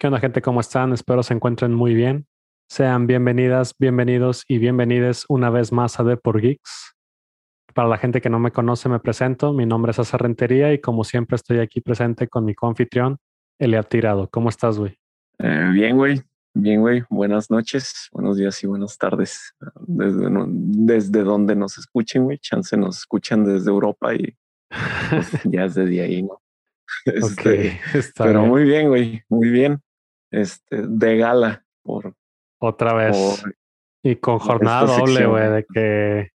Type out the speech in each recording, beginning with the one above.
¿Qué onda gente? ¿Cómo están? Espero se encuentren muy bien. Sean bienvenidas, bienvenidos y bienvenides una vez más a The por Geeks. Para la gente que no me conoce, me presento. Mi nombre es César Rentería y como siempre estoy aquí presente con mi confitrión, Eliab Tirado. ¿Cómo estás, güey? Eh, bien, güey. Bien, güey. Buenas noches, buenos días y buenas tardes. Desde, desde donde nos escuchen, güey. Chance nos escuchan desde Europa y pues, ya es desde ahí, ¿no? Este, pero muy bien, güey. Muy bien este, de gala por otra vez. y con jornada doble, güey, de que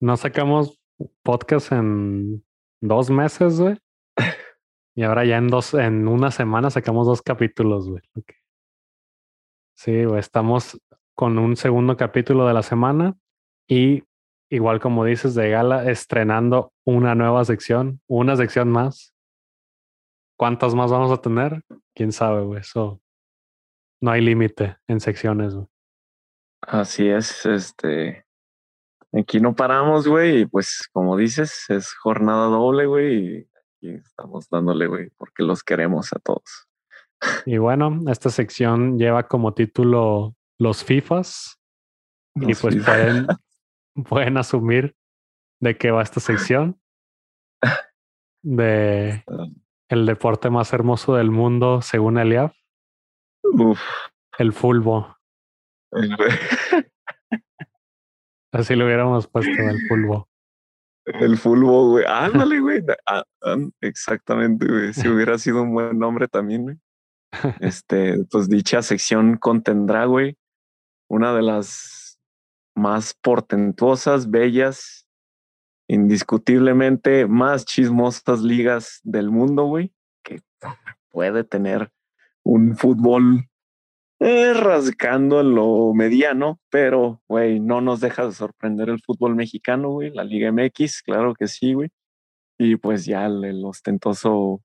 no sacamos podcast en dos meses, güey. Y ahora ya en dos, en una semana sacamos dos capítulos, güey. Sí, güey, estamos con un segundo capítulo de la semana y igual como dices de gala, estrenando una nueva sección, una sección más. ¿Cuántas más vamos a tener? quién sabe, güey. Eso no hay límite en secciones, güey. Así es, este. Aquí no paramos, güey, y pues como dices, es jornada doble, güey, y estamos dándole, güey, porque los queremos a todos. Y bueno, esta sección lleva como título Los FIFAs. y pues pueden, pueden asumir de qué va esta sección. De el deporte más hermoso del mundo, según Eliab. El fulbo. Así lo hubiéramos puesto, el fulbo. El fulbo, güey. Ándale, güey. Ah, exactamente, güey. Si hubiera sido un buen nombre también, güey. Este, pues dicha sección contendrá, güey, una de las más portentuosas, bellas indiscutiblemente más chismosas ligas del mundo, güey, que puede tener un fútbol eh, rascando en lo mediano, pero, güey, no nos deja de sorprender el fútbol mexicano, güey, la Liga MX, claro que sí, güey. Y pues ya el, ostentoso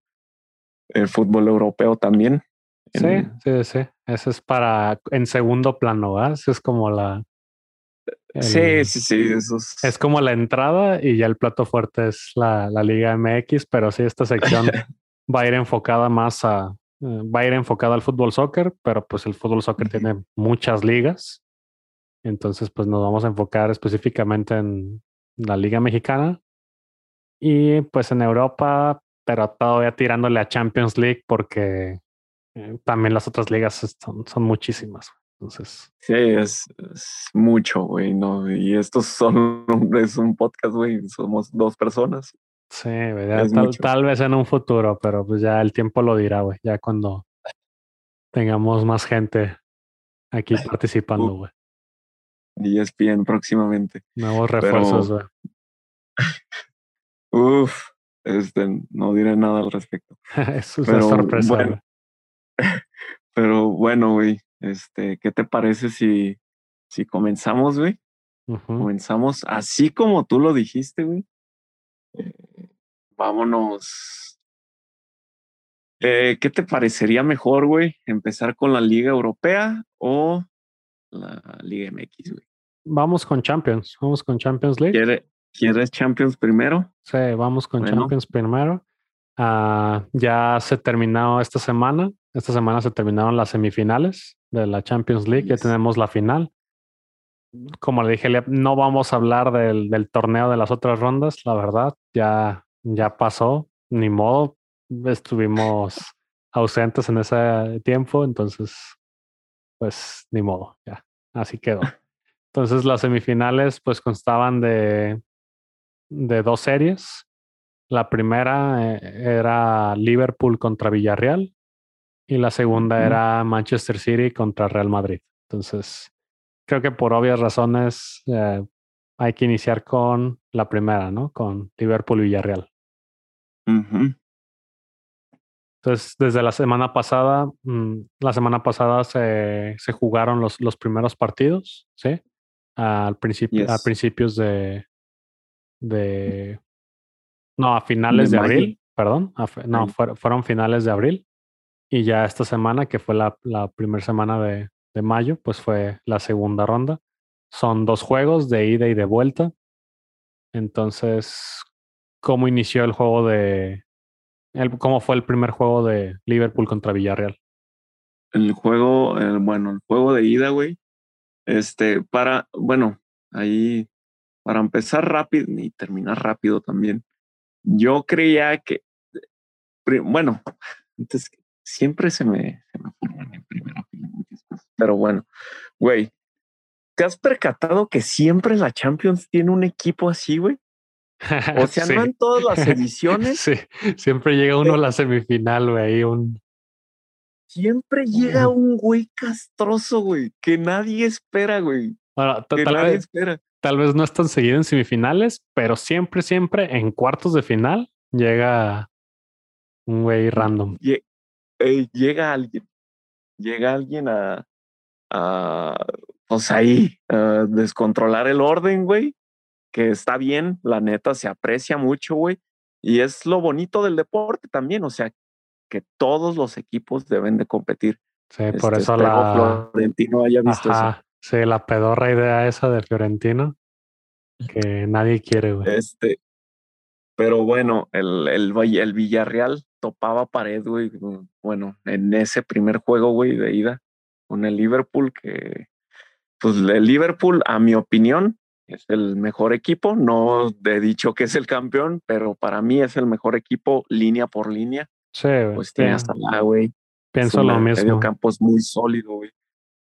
el fútbol europeo también. Sí, sí, sí. Eso es para en segundo plano, ¿verdad? Eso es como la, sí, sí, sí. Es como la entrada y ya el plato fuerte es la, la Liga MX, pero sí, esta sección va a ir enfocada más a. Eh, va a ir enfocada al fútbol soccer, pero pues el fútbol soccer tiene muchas ligas. Entonces, pues nos vamos a enfocar específicamente en la Liga Mexicana y pues en Europa, pero todavía tirándole a Champions League porque eh, también las otras ligas son, son muchísimas. Entonces. Sí, es, mucho, güey, ¿no? Y estos son, es un podcast, güey, somos dos personas. Sí, güey, tal, vez en un futuro, pero pues ya el tiempo lo dirá, güey, ya cuando tengamos más gente aquí participando, güey. Y ESPN próximamente. Nuevos refuerzos, güey. Uf, este, no diré nada al respecto. es una sorpresa, bueno, Pero bueno, güey, este, ¿qué te parece si, si comenzamos, güey? Comenzamos así como tú lo dijiste, güey. Eh, vámonos. Eh, ¿Qué te parecería mejor, güey? ¿Empezar con la Liga Europea o la Liga MX, güey? Vamos con Champions. Vamos con Champions League. ¿Quieres Champions primero? Sí, vamos con Champions primero. Ah, ya se terminó esta semana. Esta semana se terminaron las semifinales de la Champions League. Ya tenemos la final. Como le dije, no vamos a hablar del, del, torneo de las otras rondas, la verdad. Ya, ya pasó, ni modo. Estuvimos ausentes en ese tiempo, entonces, pues ni modo, ya. Así quedó. Entonces las semifinales pues constaban de, de dos series. La primera eh, era Liverpool contra Villarreal y la segunda era Manchester City contra Real Madrid. Entonces, creo que por obvias razones eh, hay que iniciar con la primera, ¿no? Con Liverpool y Villarreal. Entonces, desde la semana pasada, mm, la semana pasada se, se jugaron los, los, primeros partidos, ¿sí? Al principio, a principios de, de, no, a finales de, abril, perdón, no, fueron finales de abril. Y ya esta semana, que fue la, primera semana de, de, mayo, pues fue la segunda ronda. Son dos juegos de ida y de vuelta. Entonces, ¿cómo inició el juego de... El, ¿Cómo fue el primer juego de Liverpool contra Villarreal? el juego, bueno, el juego de ida, güey. Este, para, bueno, ahí, para empezar rápido y terminar rápido también. Yo creía que, bueno, antes siempre se me, se me en primera pero bueno, güey, ¿te has percatado que siempre la Champions tiene un equipo así, güey? O sea, no en todas las ediciones. Sí, siempre llega uno a la semifinal, güey, un... Siempre llega un güey castroso, güey, que nadie espera, güey. que nadie espera. Tal vez no es tan seguido en semifinales, pero siempre, siempre en cuartos de final llega un güey random. Llega alguien. Llega alguien a, a pues ahí, a descontrolar el orden, güey que está bien, la neta, se aprecia mucho, güey. Y es lo bonito del deporte también, o sea, que todos los equipos deben de competir. Sí, por este, eso la Florentino haya visto eso. Sí, la pedorra idea esa de Fiorentino que nadie quiere, güey. Este, pero bueno, el, el, el Villarreal topaba pared, güey. Bueno, en ese primer juego, güey, de ida con el Liverpool, que pues el Liverpool, a mi opinión, es el mejor equipo. No he dicho que es el campeón, pero para mí es el mejor equipo línea por línea. Sí, Pues tiene hasta la, güey. Pienso lo mismo. El campo es muy sólido, güey.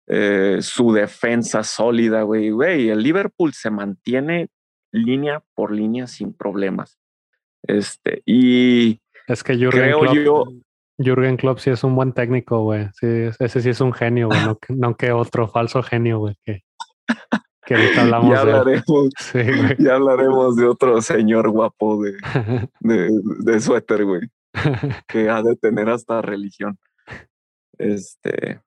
Eh, su defensa sólida, güey. Güey, el Liverpool se mantiene línea por línea sin problemas. Este, y es que Jürgen Klopp, yo, Jürgen Klopp sí es un buen técnico, güey. Sí, ese sí es un genio, güey. No, no, que otro falso genio, güey. Que, que ahorita hablamos ya hablaremos, de... ya hablaremos de otro señor guapo de, de, de suéter, güey. que ha de tener hasta religión. Este.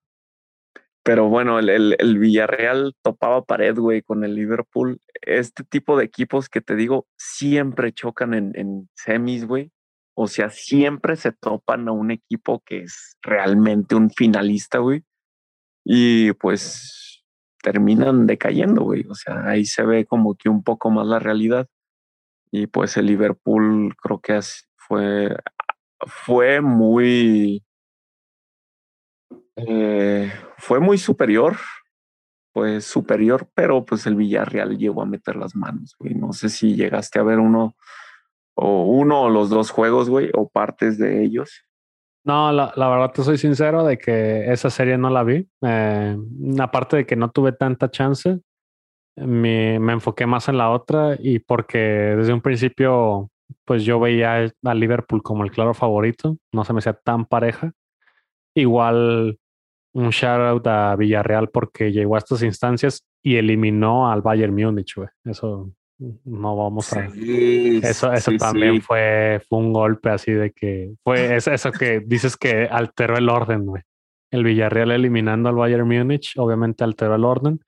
Pero bueno, el, el, Villarreal topaba pared, güey, con el Liverpool. Este tipo de equipos que te digo siempre chocan en, en semis, güey. O sea, siempre se topan a un equipo que es realmente un finalista, güey. Y pues terminan decayendo, güey. O sea, ahí se ve como que un poco más la realidad. Y pues el Liverpool creo que fue, fue muy, eh, fue muy superior, pues superior, pero pues el Villarreal llegó a meter las manos, güey. No sé si llegaste a ver uno o uno o los dos juegos, güey, o partes de ellos. No, la, verdad te soy sincero de que esa serie no la vi. Eh, aparte de que no tuve tanta chance, me, me, enfoqué más en la otra y porque desde un principio, pues yo veía a Liverpool como el claro favorito, no se me hacía tan pareja. Igual un shout out a Villarreal porque llegó a estas instancias y eliminó al Bayern Múnich, güey. Eso no vamos a. eso eso también Fue, fue un golpe así de que fue eso que dices que alteró el orden, güey. El Villarreal eliminando al Bayern Múnich, obviamente alteró el orden.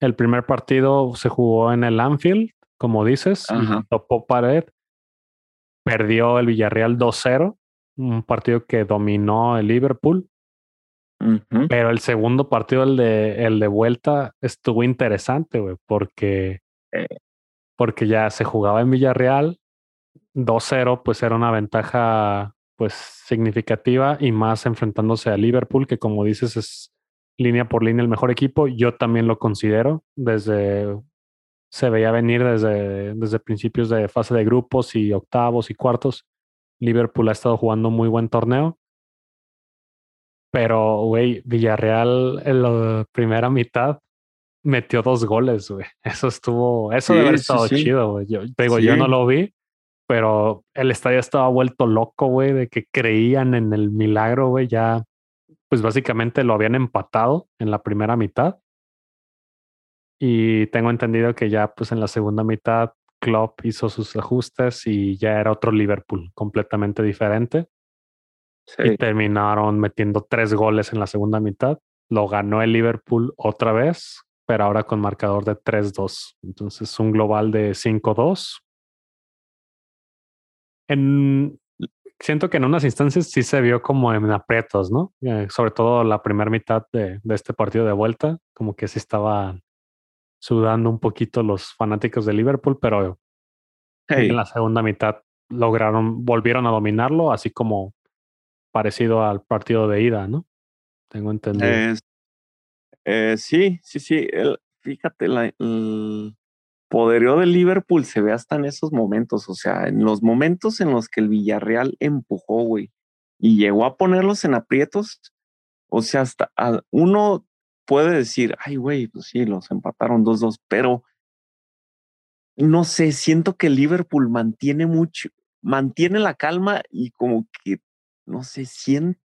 El primer partido se jugó en el Anfield, como dices, topó pared. Perdió el Villarreal 2-0, un partido que dominó el Liverpool. Pero el segundo partido, el de, el de vuelta, estuvo interesante, güey, porque eh porque ya se jugaba en Villarreal, 2-0, pues era una ventaja pues significativa y más enfrentándose a Liverpool, que como dices es línea por línea el mejor equipo. Yo también lo considero desde se veía venir desde, desde principios de fase de grupos y octavos y cuartos. Liverpool ha estado jugando muy buen torneo. Pero, güey, Villarreal en la primera mitad metió dos goles, güey. Eso estuvo, eso debe haber estado chido, güey. Yo digo, yo no lo vi, pero el estadio estaba vuelto loco, güey, de que creían en el milagro, güey. Ya, pues básicamente lo habían empatado en la primera mitad. Y tengo entendido que ya, pues en la segunda mitad, Klopp hizo sus ajustes y ya era otro Liverpool completamente diferente. Y terminaron metiendo tres goles en la segunda mitad. Lo ganó el Liverpool otra vez pero ahora con marcador de 3-2. Entonces, un global de 5-2. En, siento que en unas instancias sí se vio como en aprietos, ¿no? Eh, sobre todo la primera mitad de, de, este partido de vuelta, como que sí estaba sudando un poquito los fanáticos de Liverpool, pero en la segunda mitad lograron, volvieron a dominarlo, así como parecido al partido de ida, ¿no? tengo entendido. Eh, sí, sí, sí. El, fíjate, el poderío del Liverpool se ve hasta en esos momentos. O sea, en los momentos en los que el Villarreal empujó, güey, y llegó a ponerlos en aprietos. O sea, hasta uno puede decir, ay, güey, pues sí, los empataron 2-2, pero no sé, siento que Liverpool mantiene mucho, mantiene la calma y como que, no sé, siente,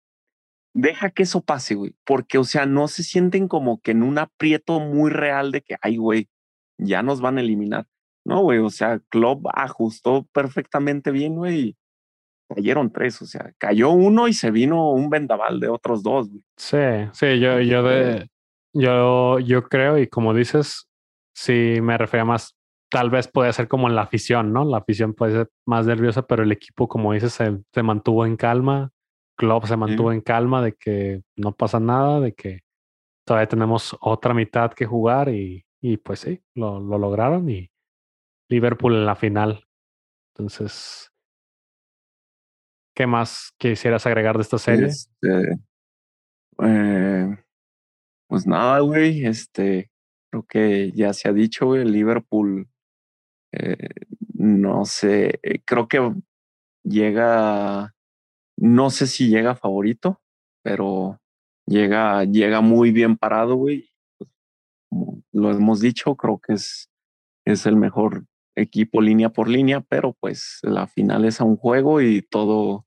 deja que eso pase, güey, porque, o sea, no se sienten como que en un aprieto muy real de que, ay, güey, ya nos van a eliminar. No, güey, o sea, Klopp ajustó perfectamente bien, güey. Cayeron tres, o sea, cayó uno y se vino un vendaval de otros dos, güey. Sí, sí, yo, yo de, yo, yo creo, y como dices, sí me refería más, tal vez puede ser como en la afición, ¿no? La afición puede ser más nerviosa, pero el equipo, como dices, se, se mantuvo en calma. Klopp se mantuvo en calma de que no pasa nada, de que todavía tenemos otra mitad que jugar y, y pues sí, lo, lo lograron y Liverpool en la final. Entonces, ¿qué más quisieras agregar de esta serie? Este, eh, pues nada, güey, este, creo que ya se ha dicho, güey, Liverpool, eh, no sé, creo que llega, no sé si llega favorito, pero llega, llega muy bien parado, güey lo hemos dicho, creo que es, es el mejor equipo línea por línea, pero pues la final es a un juego y todo,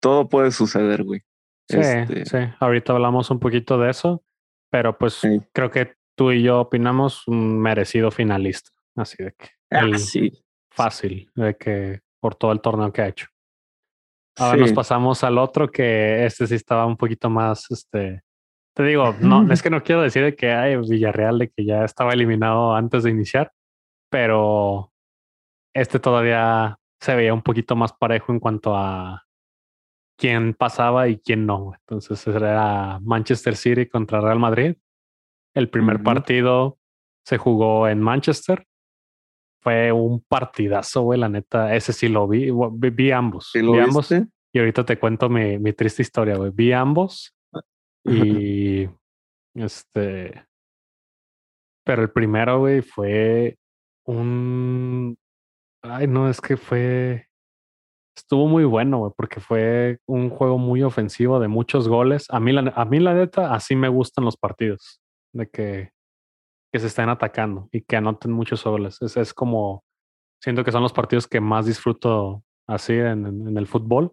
todo puede suceder, güey. Sí, este sí, ahorita hablamos un poquito de eso, pero pues creo que tú y yo opinamos un merecido finalista, así de que ah, fácil, de que por todo el torneo que ha hecho. Ahora nos pasamos al otro que este sí estaba un poquito más, este, te digo, no, es que no quiero decir de que hay Villarreal de que ya estaba eliminado antes de iniciar, pero este todavía se veía un poquito más parejo en cuanto a quién pasaba y quién no. Entonces era Manchester City contra Real Madrid. El primer partido se jugó en Manchester. Fue un partidazo, güey, la neta. Ese sí lo vi. Vi, ambos. vi ambos. Y ahorita te cuento mi, mi triste historia, güey. Vi ambos y este. Pero el primero, güey, fue un. Ay, no, es que fue. Estuvo muy bueno, güey, porque fue un juego muy ofensivo de muchos goles. A mí, la, a mí, la neta, así me gustan los partidos. De que, que se estén atacando y que anoten muchos goles. Es, es como. Siento que son los partidos que más disfruto así en, en el fútbol.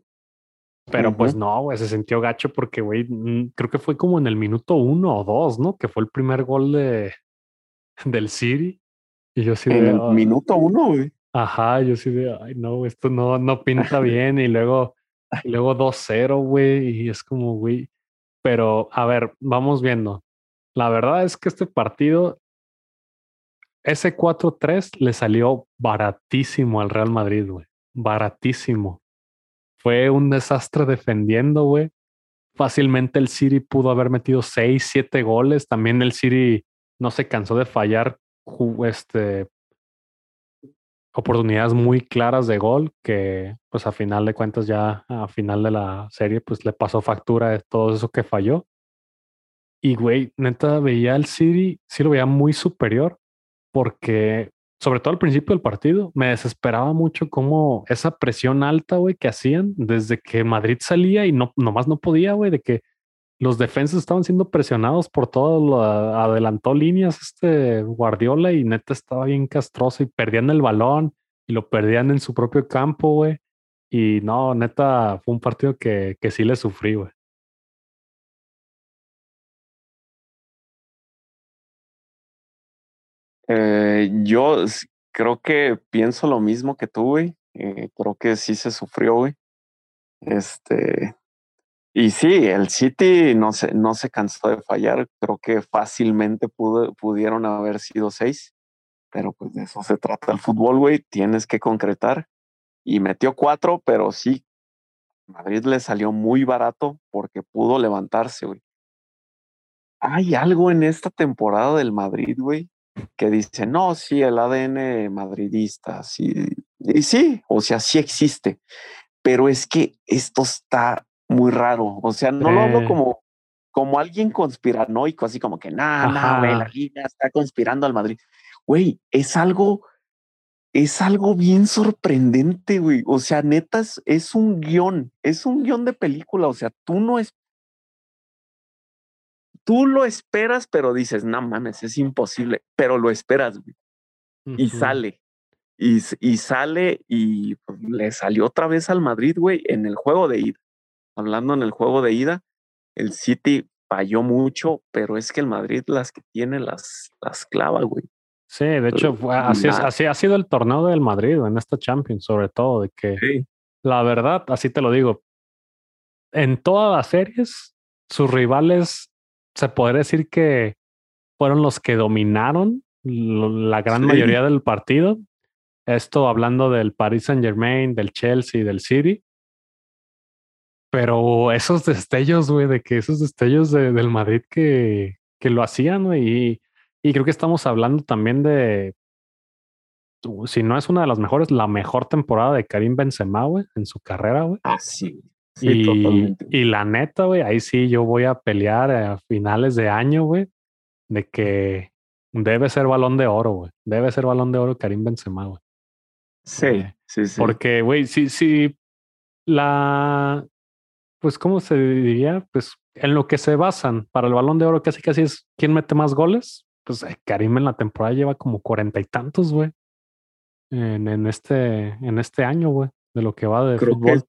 Pero pues no, güey, se sintió gacho porque, güey, creo que fue como en el minuto uno o dos, ¿no? Que fue el primer gol de del City. Y yo sí En el minuto uno, güey. Ajá, yo sí de, ay, no, esto no, no pinta bien. y luego, luego 2-0, güey. Y es como, güey. Pero, a ver, vamos viendo. La verdad es que este partido, ese 4-3 le salió baratísimo al Real Madrid, güey. Baratísimo fue un desastre defendiendo, güey. Fácilmente el City pudo haber metido seis, siete goles. También el City no se cansó de fallar este, oportunidades muy claras de gol que pues a final de cuentas ya a final de la serie pues le pasó factura de todo eso que falló. Y güey, neta veía al City, sí lo veía muy superior porque sobre todo al principio del partido, me desesperaba mucho como esa presión alta, güey, que hacían desde que Madrid salía y no, nomás no podía, güey, de que los defensas estaban siendo presionados por todo, adelantó líneas este Guardiola y neta estaba bien castroso y perdían el balón y lo perdían en su propio campo, güey. Y no, neta, fue un partido que, que sí le sufrí, güey. Eh, yo creo que pienso lo mismo que tú, güey. Eh, creo que sí se sufrió, güey. Este. Y sí, el City no se, no se cansó de fallar. Creo que fácilmente pudo, pudieron haber sido seis. Pero pues de eso se trata el fútbol, güey. Tienes que concretar. Y metió cuatro, pero sí, Madrid le salió muy barato porque pudo levantarse, güey. Hay algo en esta temporada del Madrid, güey, que dice, no, sí, el ADN madridista, sí, y sí, o sea, sí existe, pero es que esto está muy raro, o sea, no lo hablo como, como alguien conspiranoico, así como que, nada, la liga está conspirando al Madrid. Güey, es algo, es algo bien sorprendente, güey. O sea, netas, es un guion, es un guion de película. O sea, tú no es, tú lo esperas, pero dices, no mames, es imposible, pero lo esperas, güey. Y sale. Y, y, sale y pues, le salió otra vez al Madrid, güey, en el juego de ida. Hablando en el juego de ida, el City falló mucho, pero es que el Madrid las que tiene las, las clava, güey. Sí, de hecho, así, así ha sido el torneo del Madrid en esta Champions, sobre todo, de que la verdad, así te lo digo, en todas las series, sus rivales se podría decir que fueron los que dominaron la gran mayoría del partido. Esto hablando del Paris Saint Germain, del Chelsea, del City. Pero esos destellos, güey, de que esos destellos del Madrid que, que lo hacían, güey. Y, y creo que estamos hablando también de, si no es una de las mejores, la mejor temporada de Karim Benzema, güey, en su carrera, güey. Ah, sí y, y, la neta, güey, ahí sí yo voy a pelear a finales de año, güey, de que debe ser balón de oro, güey. Debe ser balón de oro Karim Benzema, güey. Sí, eh, sí, sí. Porque, güey, si, si la, pues, ¿cómo se diría? Pues en lo que se basan para el balón de oro casi casi es quién mete más goles. Pues eh, Karim en la temporada lleva como cuarenta y tantos, güey. En, en, este, en este año, güey, de lo que va de fútbol.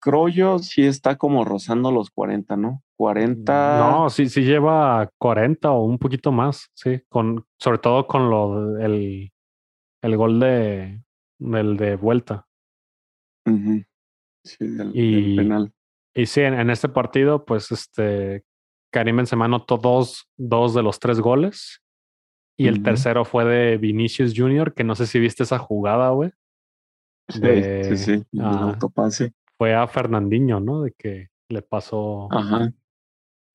Croyo sí está como rozando los 40, ¿no? 40. No, sí, sí lleva 40 o un poquito más, sí, con, sobre todo con lo el, el gol de el de vuelta. Sí, y, penal. Y sí, en, este partido, pues este Karim Benzema anotó dos, dos de los tres goles. Y el tercero fue de Vinicius Jr., que no sé si viste esa jugada, güey. Sí, sí, sí, el autopase fue a Fernandinho, ¿no? De que le pasó. Ajá.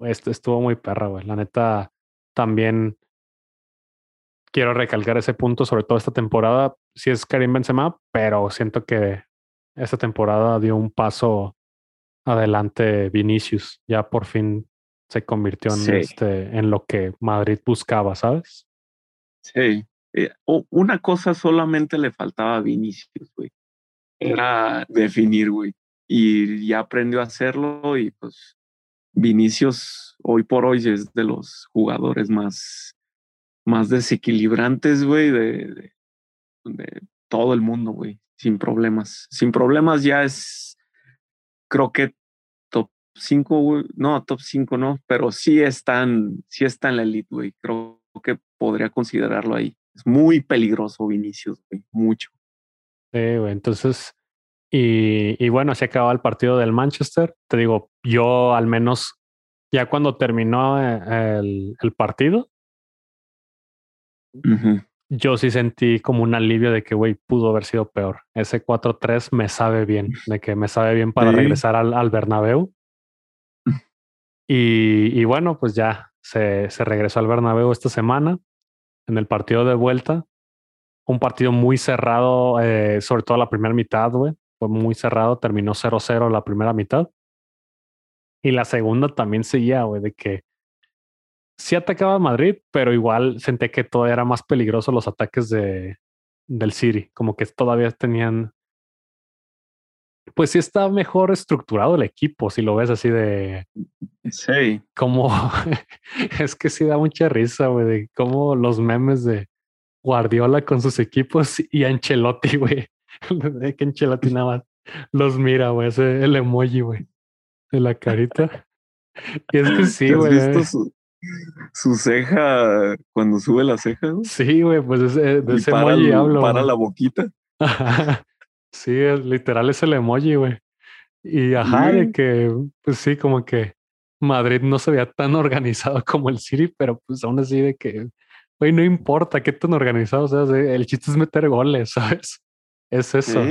Estuvo muy perra, güey. La neta, también quiero recalcar ese punto, sobre todo esta temporada. Sí es Karim Benzema, pero siento que esta temporada dio un paso adelante Vinicius. Ya por fin se convirtió en, este, en lo que Madrid buscaba, ¿sabes? Sí. Eh, una cosa solamente le faltaba a Vinicius, güey. Era definir, güey y ya aprendió a hacerlo y pues Vinicius hoy por hoy es de los jugadores más, más desequilibrantes, güey, de, de, todo el mundo, güey, sin problemas. Sin problemas ya es, creo que top 5, no, top 5 no, pero sí están, sí está en la elite, güey. Creo que podría considerarlo ahí. Es muy peligroso Vinicius, güey, mucho. Sí, güey, entonces y, bueno, se acababa el partido del Manchester. Te digo, yo al menos ya cuando terminó eh, el, partido, yo sí sentí como un alivio de que, güey, pudo haber sido peor. Ese 4-3 me sabe bien, de que me sabe bien para regresar al, al Bernabéu. Y, y, bueno, pues ya se, se regresó al Bernabéu esta semana en el partido de vuelta. Un partido muy cerrado, eh, sobre todo la primera mitad, güey fue muy cerrado, terminó 0-0 la primera mitad. Y la segunda también seguía, güey, de que sí atacaba a Madrid, pero igual senté que todavía era más peligroso los ataques de, del City, como que todavía tenían... Pues sí está mejor estructurado el equipo, si lo ves así de... Sí. Como... es que sí da mucha risa, güey, de cómo los memes de Guardiola con sus equipos y Ancelotti, güey. que nada los mira, güey, ese el emoji, güey, de la carita. Y es que sí, güey. ¿Has visto su, ceja cuando sube la ceja? Sí, güey, pues ese, de ese emoji hablo. Para la boquita. sí, literal es el emoji, güey. Y ajá, de que, pues sí, como que Madrid no se veía tan organizado como el City, pero pues aún así de que, güey, no importa qué tan organizado sea, el chiste es meter goles, ¿sabes? Es eso.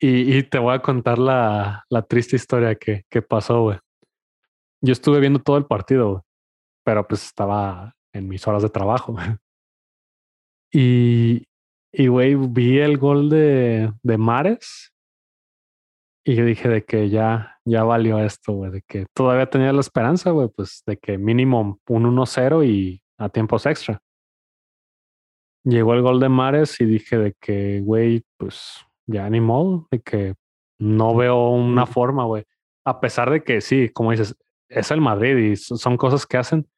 y, te voy a contar la, la triste historia que, que pasó, güey. Yo estuve viendo todo el partido, pero pues estaba en mis horas de trabajo. Y, y, güey, vi el gol de, de Mares y yo dije de que ya, ya valió esto, güey, de que todavía tenía la esperanza, güey, pues de que mínimo un 1-0 y a tiempos extra. Llegó el gol de Mares y dije de que, güey, pues ya ni modo, de que no veo una forma, güey. A pesar de que sí, como dices, es el Madrid y son cosas que hacen,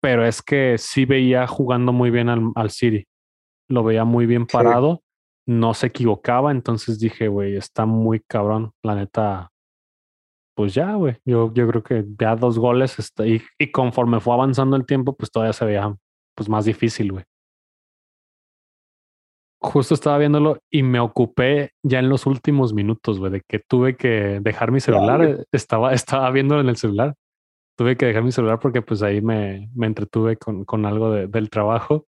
pero es que sí veía jugando muy bien al, al City. Lo veía muy bien parado, no se equivocaba, entonces dije, güey, está muy cabrón, la neta. Pues ya, güey, yo, yo creo que ya dos goles está, y, y conforme fue avanzando el tiempo, pues todavía se veía pues más difícil, güey justo estaba viéndolo y me ocupé ya en los últimos minutos, güey, de que tuve que dejar mi celular. Eh, estaba, estaba viéndolo en el celular. Tuve que dejar mi celular porque pues ahí me, me entretuve con, con algo de, del trabajo.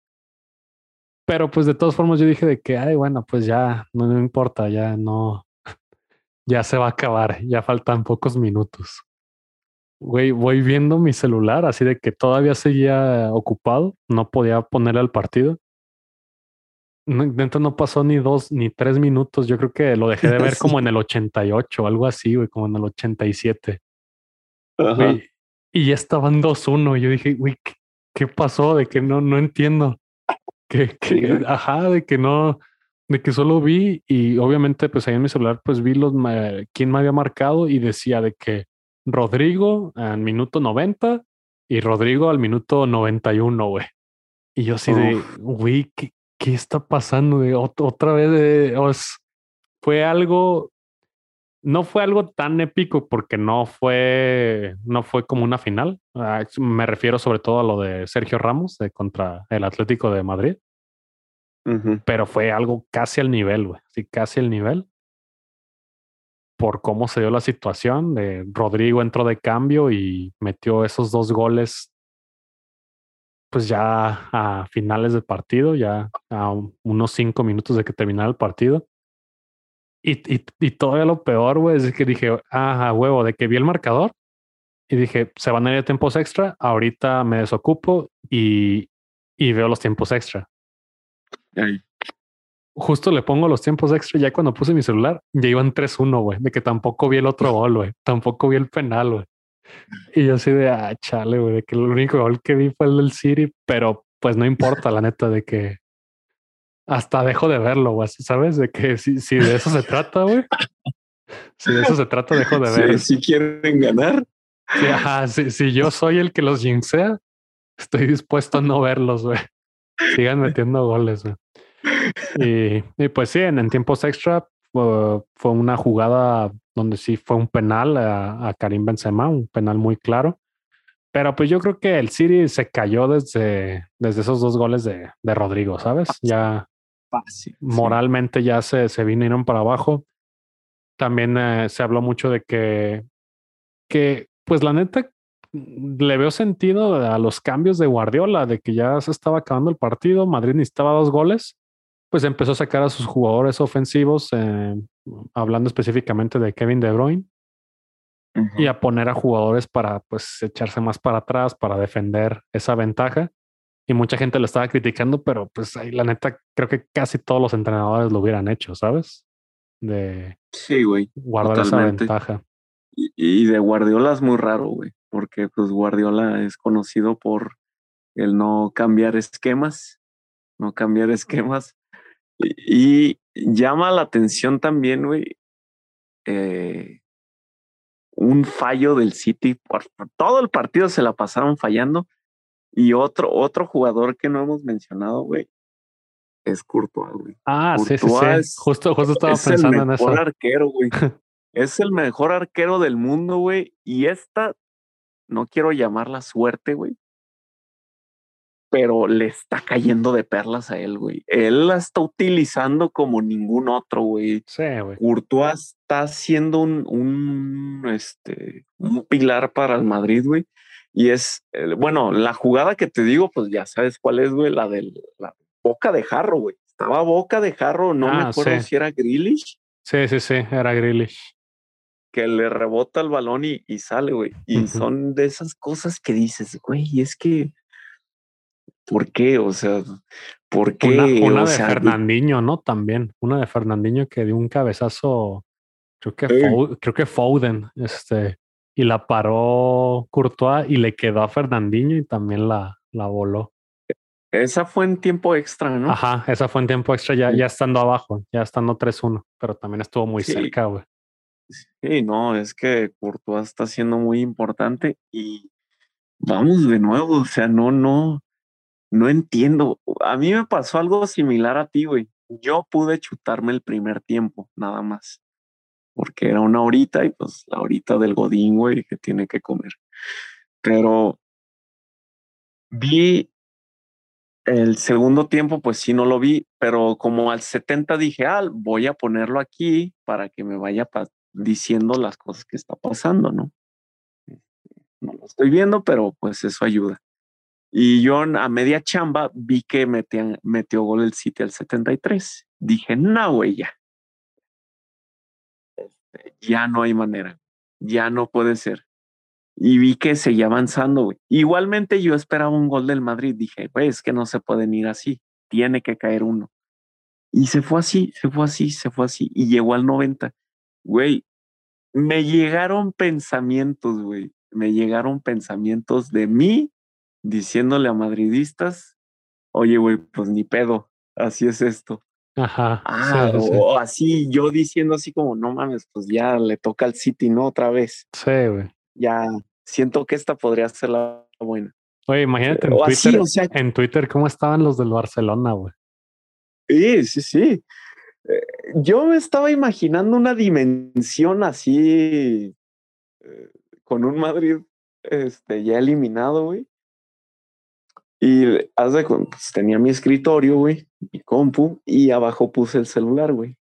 Pero pues de todas formas yo dije de que, ay, bueno, pues ya no, no importa, ya no, ya se va a acabar, ya faltan pocos minutos. Güey, voy viendo mi celular así de que todavía seguía ocupado, no podía ponerle al partido dentro no pasó ni dos ni tres minutos. Yo creo que lo dejé de ver como en el 88 o algo así, güey, como en el 87. y ya estaban 2-1. Yo dije, güey, ¿qué, pasó? De que no, no entiendo. Que, que ajá, de que no, de que solo vi y obviamente pues ahí en mi celular pues vi los quién me había marcado y decía de que Rodrigo al minuto 90 y Rodrigo al minuto 91, güey. Y yo así de, güey, ¿qué, ¿qué está pasando? De otra vez de, fue algo, no fue algo tan épico porque no fue, no fue como una final. Ah, me refiero sobre todo a lo de Sergio Ramos de contra el Atlético de Madrid. Pero fue algo casi al nivel, güey. Sí, casi al nivel. Por cómo se dio la situación. De Rodrigo entró de cambio y metió esos dos goles pues ya a finales del partido, ya a unos cinco minutos de que terminara el partido. Y, y, y todavía lo peor, güey, es que dije, ah, huevo, de que vi el marcador y dije, se van a ir a tiempos extra, ahorita me desocupo y, y veo los tiempos extra. Justo le pongo los tiempos extra, ya cuando puse mi celular, ya iban 3-1, güey, de que tampoco vi el otro gol, güey, tampoco vi el penal, güey. Y yo así de, ah, chale, güey, de que el único gol que vi fue el del City, pero pues no importa, la neta, de que hasta dejo de verlo, güey, ¿sabes? De que si, si de eso se trata, güey. Si de eso se trata, dejo de ver. Si, quieren ganar. Sí, ajá, si, si, yo soy el que los jinxea, estoy dispuesto a no verlos, güey. Sigan metiendo goles, güey. Y, y, pues sí, en, en tiempos extra fue una jugada donde sí fue un penal a, Karim Benzema, un penal muy claro. Pero pues yo creo que el City se cayó desde, desde esos dos goles de, de Rodrigo, ¿sabes? Ya moralmente ya se, se vinieron para abajo. También eh, se habló mucho de que, que, pues la neta, le veo sentido a los cambios de Guardiola, de que ya se estaba acabando el partido, Madrid necesitaba dos goles pues empezó a sacar a sus jugadores ofensivos, eh, hablando específicamente de Kevin De Bruyne, y a poner a jugadores para pues echarse más para atrás, para defender esa ventaja. Y mucha gente lo estaba criticando, pero pues ahí la neta creo que casi todos los entrenadores lo hubieran hecho, ¿sabes? De sí, güey, guardar esa ventaja. Y, y de Guardiola es muy raro, güey, porque pues Guardiola es conocido por el no cambiar esquemas, no cambiar esquemas y llama la atención también, güey, eh, un fallo del City. Por, todo el partido se la pasaron fallando. Y otro, otro jugador que no hemos mencionado, güey, es Courtois, güey. Ah, sí, sí, sí. justo, justo estaba pensando en eso. Es el mejor arquero, güey. es el mejor arquero del mundo, güey. Y esta, no quiero llamarla suerte, güey, pero le está cayendo de perlas a él, güey. Él la está utilizando como ningún otro, güey. Sí, güey. Courtois está siendo un, un, este, un pilar para el Madrid, güey. Y es, eh, bueno, la jugada que te digo, pues ya sabes cuál es, güey, la de la boca de jarro, güey. Estaba boca de jarro, no me ah, acuerdo si era Grealish. Sí, sí, sí, era Grealish. Que le rebota el balón y, y sale, güey. Y son de esas cosas que dices, güey, es que ¿Por qué? O sea, ¿por qué? Una, de Fernandinho, ¿no? También. Una de Fernandinho que dio un cabezazo Creo que, creo que Foden, este, y la paró Courtois y le quedó a Fernandinho y también la, la voló. Esa fue en tiempo extra, ¿no? Ajá, esa fue en tiempo extra ya, ya estando abajo, ya estando 3-1, pero también estuvo muy cerca, güey. Sí, no, es que Courtois está siendo muy importante y vamos de nuevo, o sea, no, no, no entiendo. A mí me pasó algo similar a ti, güey. Yo pude chutarme el primer tiempo, nada más, porque era una horita y pues la horita del godín, güey, que tiene que comer. Pero vi el segundo tiempo, pues sí, no lo vi, pero como al 70 dije, ah, voy a ponerlo aquí para que me vaya diciendo las cosas que está pasando, ¿no? No lo estoy viendo, pero pues eso ayuda. Y yo a media chamba vi que metió gol el City al 73. Dije, no, güey, ya. Este, ya no hay manera. Ya no puede ser y vi que seguía avanzando, güey. Igualmente yo esperaba un gol del Madrid. Dije, güey, es que no se pueden ir así. Tiene que caer uno. Y se fue así, se fue así, se fue así. Y llegó al 90. Güey, me llegaron pensamientos, güey. Me llegaron pensamientos de mí diciéndole a madridistas, oye, güey, pues ni pedo, así es esto. Ajá. Ah, o así, yo diciendo así como, no mames, pues ya le toca al City, ¿no? Otra vez. Sí, güey ya siento que esta podría ser la buena. Oye, imagínate en, Twitter, en Twitter cómo estaban los del Barcelona, güey. Sí, sí, sí. Eh, yo me estaba imaginando una dimensión así eh, con un Madrid este, ya eliminado, güey. Y hace, pues, tenía mi escritorio, güey, mi compu, y abajo puse el celular, güey.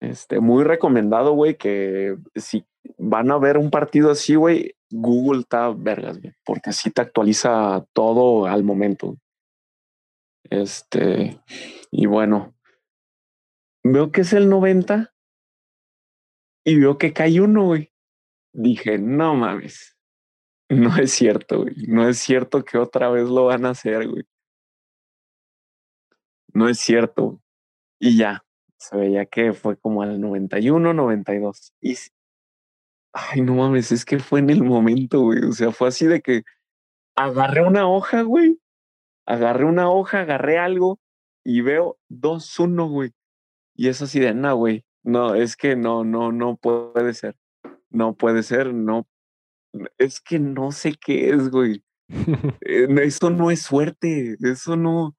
Este, muy recomendado, güey, que si van a ver un partido así, güey, Google está vergas, güey, porque así te actualiza todo al momento. Este, y bueno, veo que es el 90 y veo que cae uno, güey. Dije, no mames, no es cierto, güey, no es cierto que otra vez lo van a hacer, güey. No es cierto. Y ya, se veía que fue como al 91, 92. Y Ay, no mames, es que fue en el momento, güey. O sea, fue así de que agarré una hoja, güey. Agarré una hoja, agarré algo y veo 2-1, güey. Y es así de, no, güey. No, es que no, no, no puede ser. No puede ser, no. Es que no sé qué es, güey. Eh, eso no es suerte. Eso no.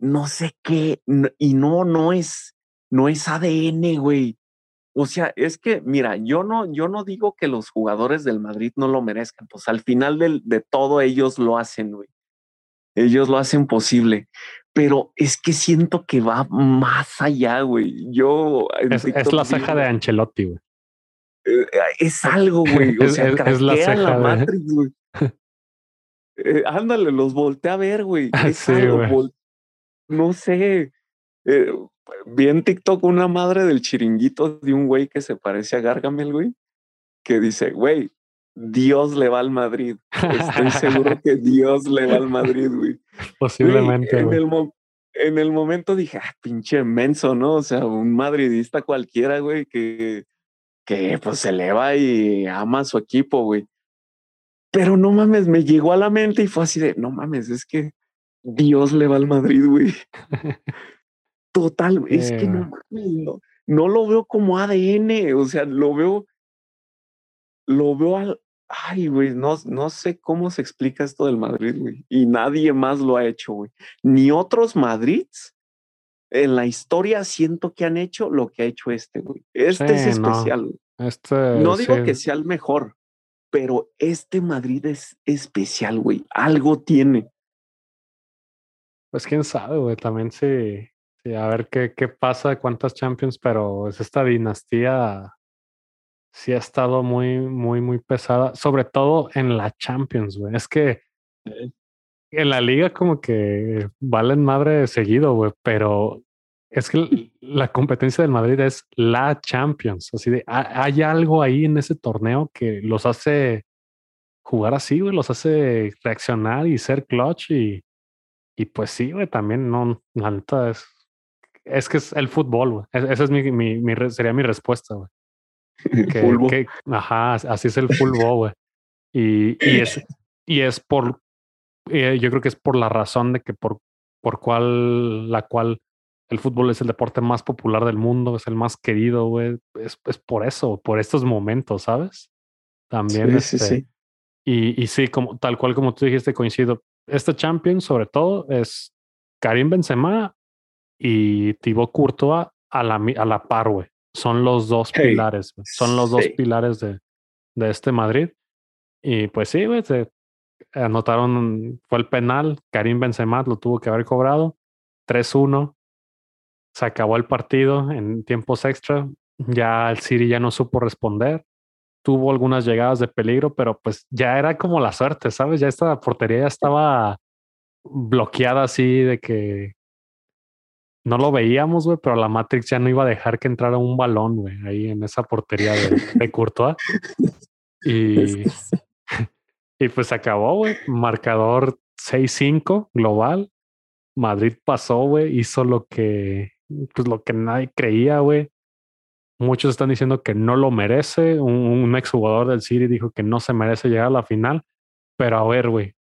No sé qué. Y no, no es. No es ADN, güey. O sea, es que, mira, yo no, yo no digo que los jugadores del Madrid no lo merezcan, pues al final de todo ellos lo hacen, güey. Ellos lo hacen posible, pero es que siento que va más allá, güey. Yo... Es, la ceja de Ancelotti, güey. Eh, es algo, güey. O sea, es, la ceja la Matrix, güey. Eh, ándale, los volteé a ver, güey. sí, no sé. Eh, vi en TikTok una madre del chiringuito de un güey que se parece a Gargamel, güey, que dice, güey, Dios le va al Madrid. Estoy seguro que Dios le va al Madrid, güey. Posiblemente. en, el en, el momento dije, ah, pinche menso, ¿no? O sea, un madridista cualquiera, güey, que, que pues se eleva y ama a su equipo, güey. Pero no mames, me llegó a la mente y fue así de, no mames, es que Dios le va al Madrid, güey. Total, es que no, no, lo veo como ADN, o sea, lo veo, lo veo al, ay, güey, no, no sé cómo se explica esto del Madrid, güey, y nadie más lo ha hecho, güey, ni otros Madrids en la historia siento que han hecho lo que ha hecho este, güey. Este es especial, no. Este, no digo que sea el mejor, pero este Madrid es especial, güey, algo tiene. Pues quién sabe, güey, también sí a ver qué, qué pasa, cuántas Champions, pero es esta dinastía sí ha estado muy, muy, muy pesada, sobre todo en la Champions, güey. Es que en la liga como que valen madre seguido, güey, pero es que la competencia del Madrid es la Champions, así de, hay algo ahí en ese torneo que los hace jugar así, güey, los hace reaccionar y ser clutch y, y pues sí, güey, también no, la neta es es que es el fútbol, güey. Esa es mi, mi, mi, sería mi respuesta, güey. Que, ajá, así es el fútbol, güey. Y, y, es, y es por, eh, yo creo que es por la razón de que por, por cual, la cual el fútbol es el deporte más popular del mundo, es el más querido, güey. Es, es por eso, por estos momentos, ¿sabes? También. Sí, sí, este, sí. Y, y sí, como, tal cual como tú dijiste, coincido. Este Champions, sobre todo, es Karim Benzema y Thibaut Courtois a la, a la par, güey. Son los dos pilares, son los dos pilares de, de este Madrid. Y pues sí, güey, se anotaron, fue el penal, Karim Benzema lo tuvo que haber cobrado, 3-1, se acabó el partido en tiempos extra, ya el City ya no supo responder, tuvo algunas llegadas de peligro, pero pues ya era como la suerte, ¿sabes? Ya esta portería ya estaba bloqueada así de que no lo veíamos, güey, pero la Matrix ya no iba a dejar que entrara un balón, güey, ahí en esa portería de, de Courtois. Y, y pues acabó, güey. Marcador 6-5 global. Madrid pasó, güey, hizo lo que, pues lo que nadie creía, güey. Muchos están diciendo que no lo merece. Un, un exjugador del City dijo que no se merece llegar a la final. Pero a ver, güey,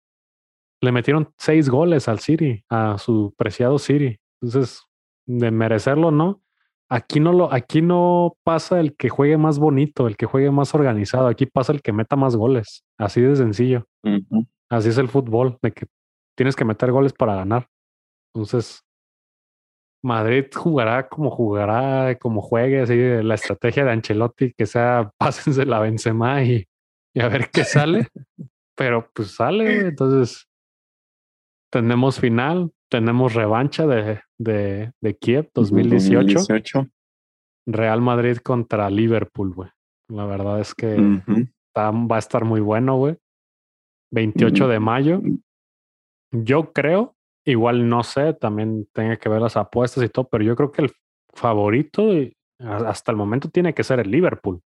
le metieron seis goles al City, a su preciado City. Entonces, de merecerlo, ¿no? Aquí no lo, aquí no pasa el que juegue más bonito, el que juegue más organizado. Aquí pasa el que meta más goles. Así de sencillo. Así es el fútbol, de que tienes que meter goles para ganar. Entonces, Madrid jugará como jugará, como juegue, así la estrategia de Ancelotti, que sea pásense la Benzema y, y a ver qué sale. Pero pues sale, entonces tenemos final, tenemos revancha de, de, de Kiev 2018. Real Madrid contra Liverpool, güey. La verdad es que va a estar muy bueno, güey. 28 de mayo. Yo creo, igual no sé, también tenga que ver las apuestas y todo, pero yo creo que el favorito hasta el momento tiene que ser el Liverpool.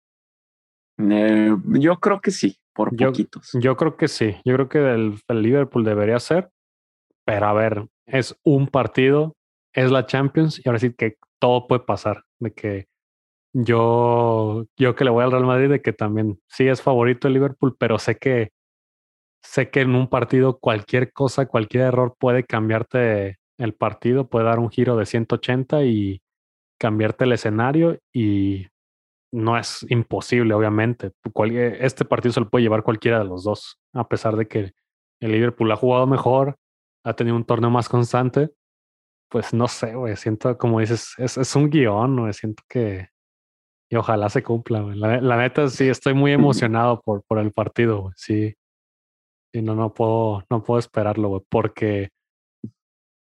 Eh, yo creo que sí, por poquitos. Yo creo que sí. Yo creo que el Liverpool debería ser. Pero a ver, es un partido, es la Champions y ahora sí que todo puede pasar. De que yo, yo que le voy al Real Madrid, de que también sí es favorito el Liverpool, pero sé que sé que en un partido cualquier cosa, cualquier error puede cambiarte el partido, puede dar un giro de 180 y cambiarte el escenario y no es imposible, obviamente. Este partido se lo puede llevar cualquiera de los dos, a pesar de que el Liverpool ha jugado mejor, ha tenido un torneo más constante, pues no sé, güey, siento como dices, es, es un guion, güey, siento que y ojalá se cumpla, güey. La, neta sí estoy muy emocionado por, por el partido, güey, sí. Y no, no puedo, no puedo esperarlo, güey, porque,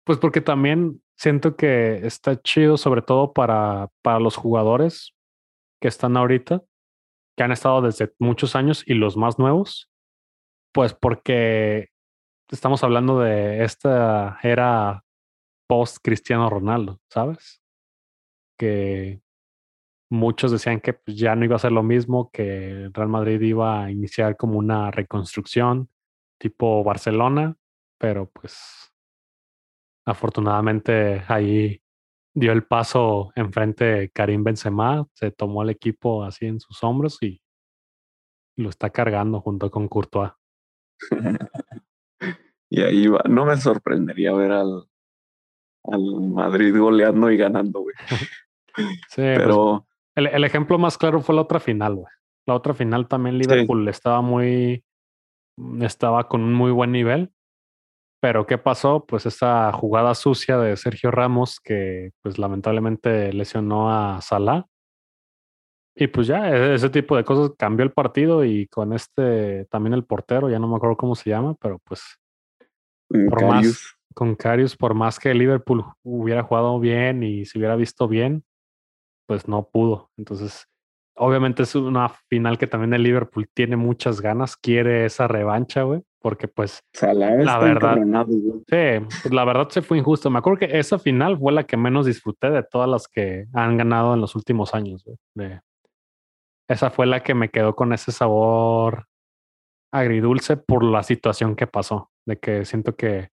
pues porque también siento que está chido, sobre todo para, para los jugadores que están ahorita, que han estado desde muchos años y los más nuevos, pues porque estamos hablando de esta era post Cristiano Ronaldo, ¿sabes? Que muchos decían que pues, ya no iba a ser lo mismo, que Real Madrid iba a iniciar como una reconstrucción tipo Barcelona, pero pues afortunadamente ahí dio el paso enfrente Karim Benzema, se tomó el equipo así en sus hombros y lo está cargando junto con Courtois. Y ahí va. No me sorprendería ver al, al Madrid goleando y ganando, güey. sí, pues, pero. el, ejemplo más claro fue la otra final, güey. La otra final también Liverpool estaba muy. Estaba con un muy buen nivel. Pero ¿qué pasó? Pues esa jugada sucia de Sergio Ramos que pues lamentablemente lesionó a Salah. Y pues ya, e, ese tipo de cosas cambió el partido y con este también el portero, ya no me acuerdo cómo se llama, pero pues por más con Carius, por más que Liverpool hubiera jugado bien y se hubiera visto bien, pues no pudo. Entonces, obviamente es una final que también el Liverpool tiene muchas ganas, quiere esa revancha, güey, porque pues la verdad, sí, pues, la verdad se fue injusto. Me acuerdo que esa final fue la que menos disfruté de todas las que han ganado en los últimos años. Güey. esa fue la que me quedó con ese sabor agridulce por la situación que pasó de que siento que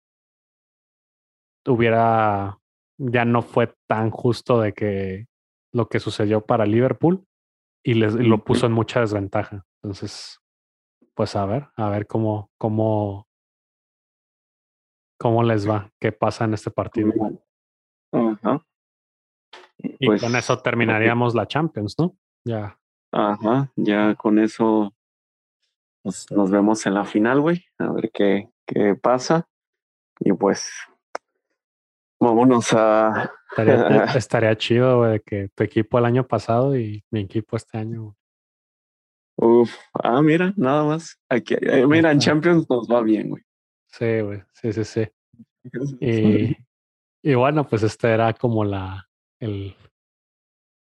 hubiera ya no fue tan justo de que lo que sucedió para Liverpool y, les, lo puso en mucha desventaja. Entonces, pues a ver, a ver cómo, cómo, cómo les va, qué pasa en este partido. Ajá. Y con pues, eso terminaríamos la Champions, ¿no? Ya. Ajá, ya con eso nos, nos vemos en la final, güey, a ver qué, qué pasa. Y pues Vámonos a. Estaría, chido, güey, que tu equipo el año pasado y mi equipo este año. Uf, ah, mira, nada más. Aquí, eh, mira, en Champions nos va bien, güey. Sí, güey, sí, sí, sí. Y, y bueno, pues este era como la, el,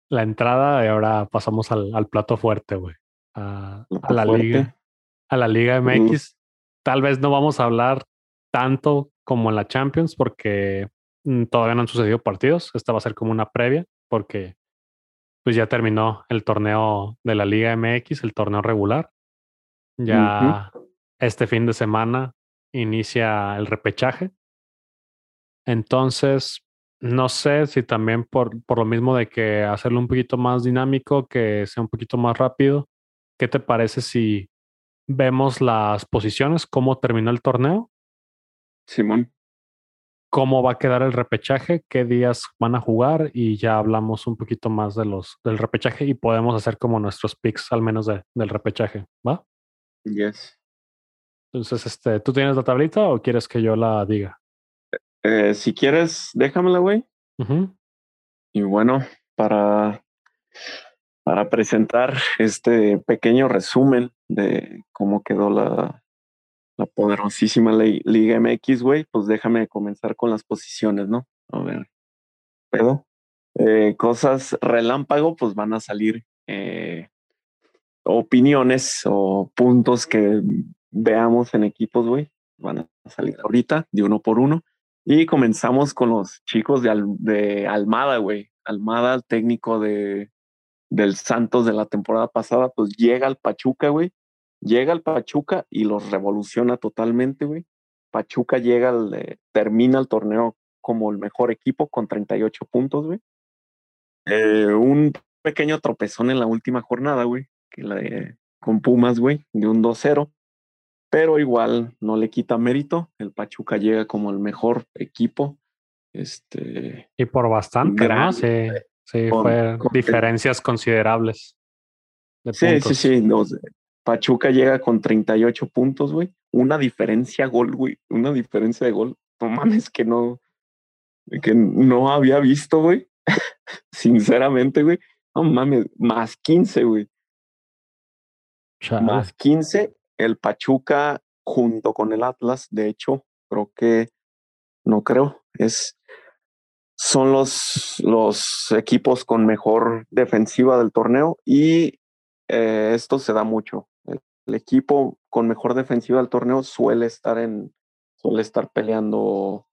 la entrada y ahora pasamos al, al plato fuerte, güey. A, la liga. A la Liga MX. Tal vez no vamos a hablar tanto como en la Champions porque Mm, todavía no han sucedido partidos. Esta va a ser como una previa porque pues ya terminó el torneo de la Liga MX, el torneo regular. Ya este fin de semana inicia el repechaje. Entonces, no sé si también por, por lo mismo de que hacerlo un poquito más dinámico, que sea un poquito más rápido, ¿qué te parece si vemos las posiciones, cómo terminó el torneo? Simón cómo va a quedar el repechaje, qué días van a jugar y ya hablamos un poquito más de los del repechaje y podemos hacer como nuestros picks al menos de, del repechaje, ¿va? Yes. Entonces, este, ¿tú tienes la tablita o quieres que yo la diga? Eh, si quieres, déjamela, güey. Y bueno, para, para presentar este pequeño resumen de cómo quedó la, la poderosísima Liga MX, güey, pues déjame comenzar con las posiciones, ¿no? A ver, pero eh, cosas relámpago, pues van a salir eh, opiniones o puntos que veamos en equipos, güey, van a salir ahorita de uno por uno. Y comenzamos con los chicos de, de Almada, güey. Almada, técnico de, del Santos de la temporada pasada, pues llega al Pachuca, güey, Llega al Pachuca y los revoluciona totalmente, güey. Pachuca llega, al, eh, termina el torneo como el mejor equipo con 38 puntos, güey. Eh, un pequeño tropezón en la última jornada, güey, que la con Pumas, güey, de un 2-0. Pero igual no le quita mérito. El Pachuca llega como el mejor equipo. Este. Y por bastante, ¿no? Sí, fue diferencias considerables. sí, sí, sí, Pachuca llega con 38 puntos, güey. Una diferencia gol, güey. Una diferencia de gol. No mames, que no, que no había visto, güey. Sinceramente, güey. No mames, más 15, güey. Más 15, el Pachuca junto con el Atlas, de hecho, creo que, no creo, es, son los, los equipos con mejor defensiva del torneo y eh, esto se da mucho el equipo con mejor defensiva del torneo suele estar en suele estar peleando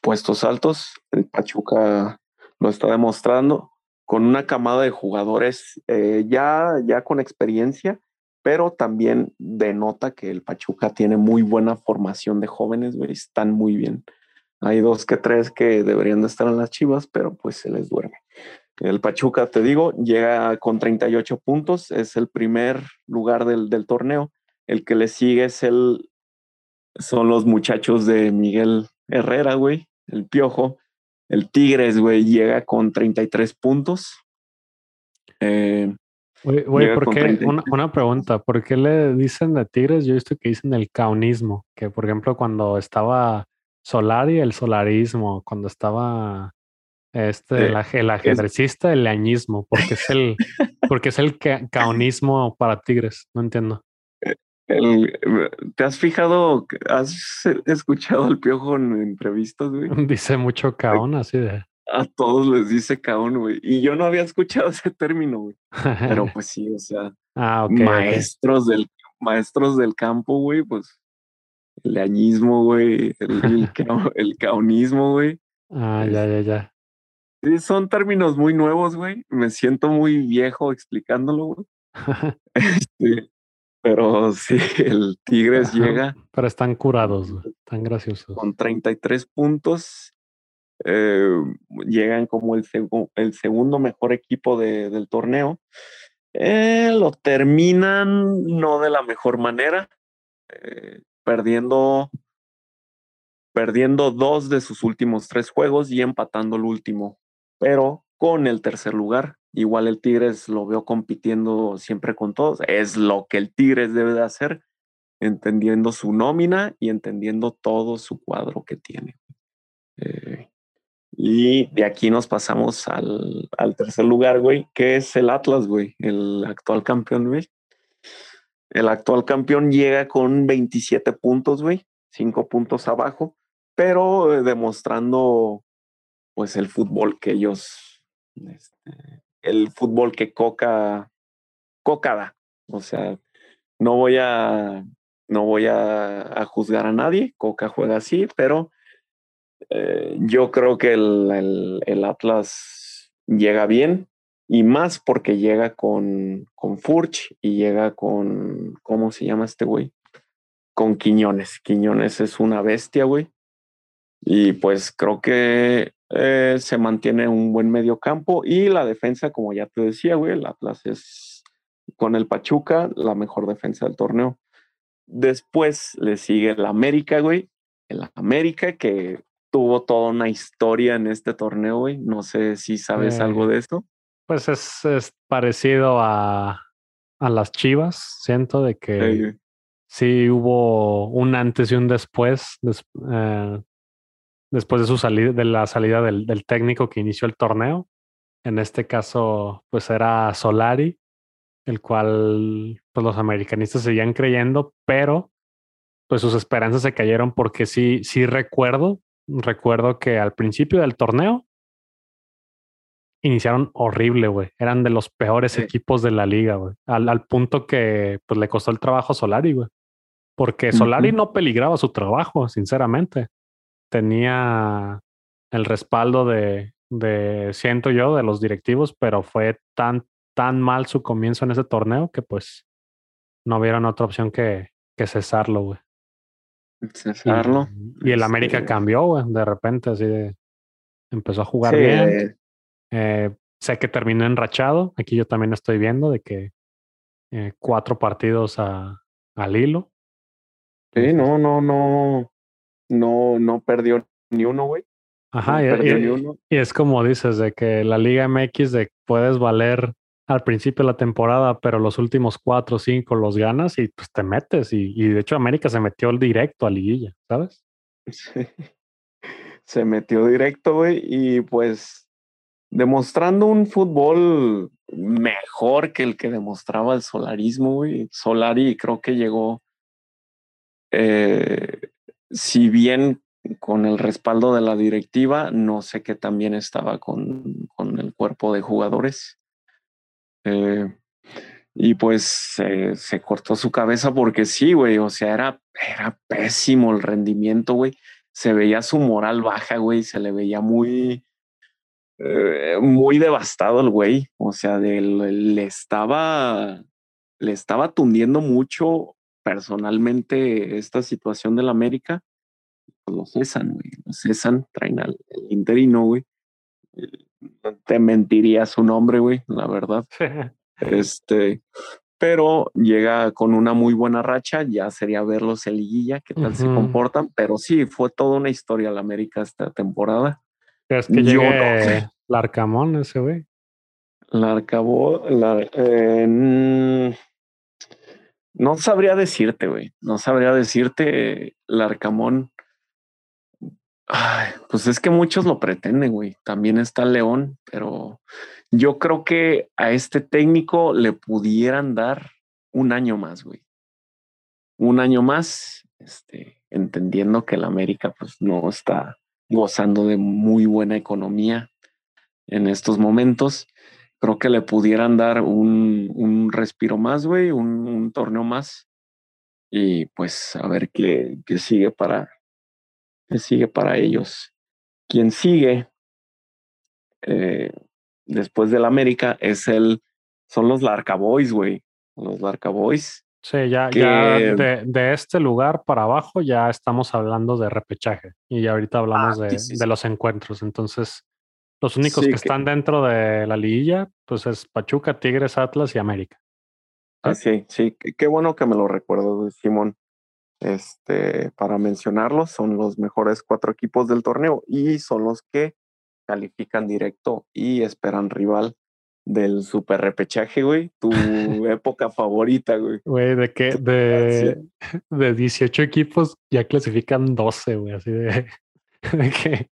puestos altos. El Pachuca lo está demostrando con una camada de jugadores eh, ya, ya con experiencia, pero también denota que el Pachuca tiene muy buena formación de jóvenes, están muy bien. Hay dos que tres que deberían de estar en las chivas, pero pues se les duerme. El Pachuca, te digo, llega con 38 puntos, es el primer lugar del, del torneo. El que le sigue es el, son los muchachos de Miguel Herrera, güey, el Piojo. El Tigres, güey, llega con 33 puntos. Eh, güey, ¿por qué? Una, una, pregunta, ¿por qué le dicen de Tigres? Yo he visto que dicen el caunismo, que por ejemplo cuando estaba Solari, el solarismo, cuando estaba este, el, ajedrecista, el leañismo, porque es el, porque es el caonismo para tigres, no entiendo. ¿Te has fijado, has escuchado al piojo en entrevistas, güey? Dice mucho caón, así de. A todos les dice caón, güey. Y yo no había escuchado ese término, güey. Pero pues sí, o sea, ah, maestros, Del, maestros del campo, güey, pues el leañismo, güey, el, el, el caonismo, güey. Ah, ya, ya, ya. Sí, son términos muy nuevos, güey. Me siento muy viejo explicándolo, güey. Este, pero sí, el Tigres llega. Pero están curados, güey. Están graciosos. Con 33 puntos. eh, llegan como el, el segundo mejor equipo del torneo. Eh, lo terminan no de la mejor manera, eh, perdiendo, perdiendo dos de sus últimos tres juegos y empatando el último, pero con el tercer lugar. Igual el Tigres lo veo compitiendo siempre con todos. Es lo que el Tigres debe de hacer, entendiendo su nómina y entendiendo todo su cuadro que tiene. Eh, y de aquí nos pasamos al, al, tercer lugar, güey, que es el Atlas, güey, el actual campeón, güey. El actual campeón llega con 27 puntos, güey, 5 puntos abajo, pero eh, demostrando, pues, el fútbol que ellos, este, el fútbol que Coca, Coca da. O sea, no voy a, no voy a, juzgar a nadie, Coca juega así, pero eh, yo creo que el, el, Atlas llega bien y más porque llega con, con Furch y llega con, ¿cómo se llama este güey? Con Quiñones. Quiñones es una bestia, güey. Y pues creo que eh, se mantiene un buen medio campo y la defensa, como ya te decía, güey, el Atlas es con el Pachuca la mejor defensa del torneo. Después le sigue el América, güey. El América que tuvo toda una historia en este torneo, güey. No sé si sabes algo de esto. Pues es, parecido a, a, las Chivas, siento de que sí, hubo un antes y un después, eh, después de su salida, de la salida del, del, técnico que inició el torneo. En este caso, pues era Solari, el cual pues los americanistas seguían creyendo, pero pues sus esperanzas se cayeron porque sí, sí recuerdo recuerdo que al principio del torneo iniciaron horrible, güey. Eran de los peores equipos de la liga, güey. Al, al, punto que pues le costó el trabajo a Solari, güey. Porque Solari no peligraba su trabajo, sinceramente. Tenía el respaldo de, de, siento yo, de los directivos, pero fue tan, tan mal su comienzo en ese torneo que pues no vieron otra opción que, que cesarlo, güey. Cesarlo. Y, el América este cambió, güey, de repente, así de. Empezó a jugar bien. Eh, sé que terminó enrachado. Aquí yo también estoy viendo de que eh, cuatro partidos a, al hilo. Sí, no, no, no. No, no perdió ni uno, güey. Ajá, y, y, es como dices, de que la Liga MX de puedes valer al principio de la temporada, pero los últimos cuatro o cinco los ganas y pues te metes. Y, de hecho América se metió directo a liguilla, ¿sabes? Se metió directo, güey, y pues demostrando un fútbol mejor que el que demostraba el solarismo, güey. Solari creo que llegó, eh, si bien con el respaldo de la directiva, no sé qué también estaba con, con el cuerpo de jugadores eh, y pues se cortó su cabeza porque sí, güey, o sea, era, era pésimo el rendimiento, güey. Se veía su moral baja, güey, se le veía muy, eh, muy devastado el güey. O sea, de, le estaba, le estaba tundiendo mucho personalmente esta situación del América. Pues lo cesan, güey, lo cesan, traen al interino, güey te mentiría su nombre, güey, la verdad. este, pero llega con una muy buena racha, ya sería verlos en liguilla, qué tal se comportan, pero sí, fue toda una historia la América esta temporada. Es que llegue Larcamón ese güey? Larcabó, la, eh, no sabría decirte, güey, no sabría decirte, Larcamón Ay, pues es que muchos lo pretenden, güey. También está León, pero yo creo que a este técnico le pudieran dar un año más, güey. Un año más, este, entendiendo que el América pues no está gozando de muy buena economía en estos momentos. Creo que le pudieran dar un, un respiro más, güey, un, torneo más. Y pues a ver qué, qué sigue para, que sigue para ellos. Quien sigue eh, después del América es el, son los Larca Boys, güey. Los Larca Boys. Sí, ya, ya de, este lugar para abajo ya estamos hablando de repechaje y ahorita hablamos ah, de, los encuentros. Entonces, los únicos que, están dentro de la liguilla, pues es Pachuca, Tigres, Atlas y América. Ah, sí, sí, qué bueno que me lo recuerdo, Simón. Este, para mencionarlos, son los mejores cuatro equipos del torneo y son los que califican directo y esperan rival del super repechaje, güey. Tu época favorita, güey. Güey, de que de, de 18 equipos ya clasifican 12, güey. Así de, de, que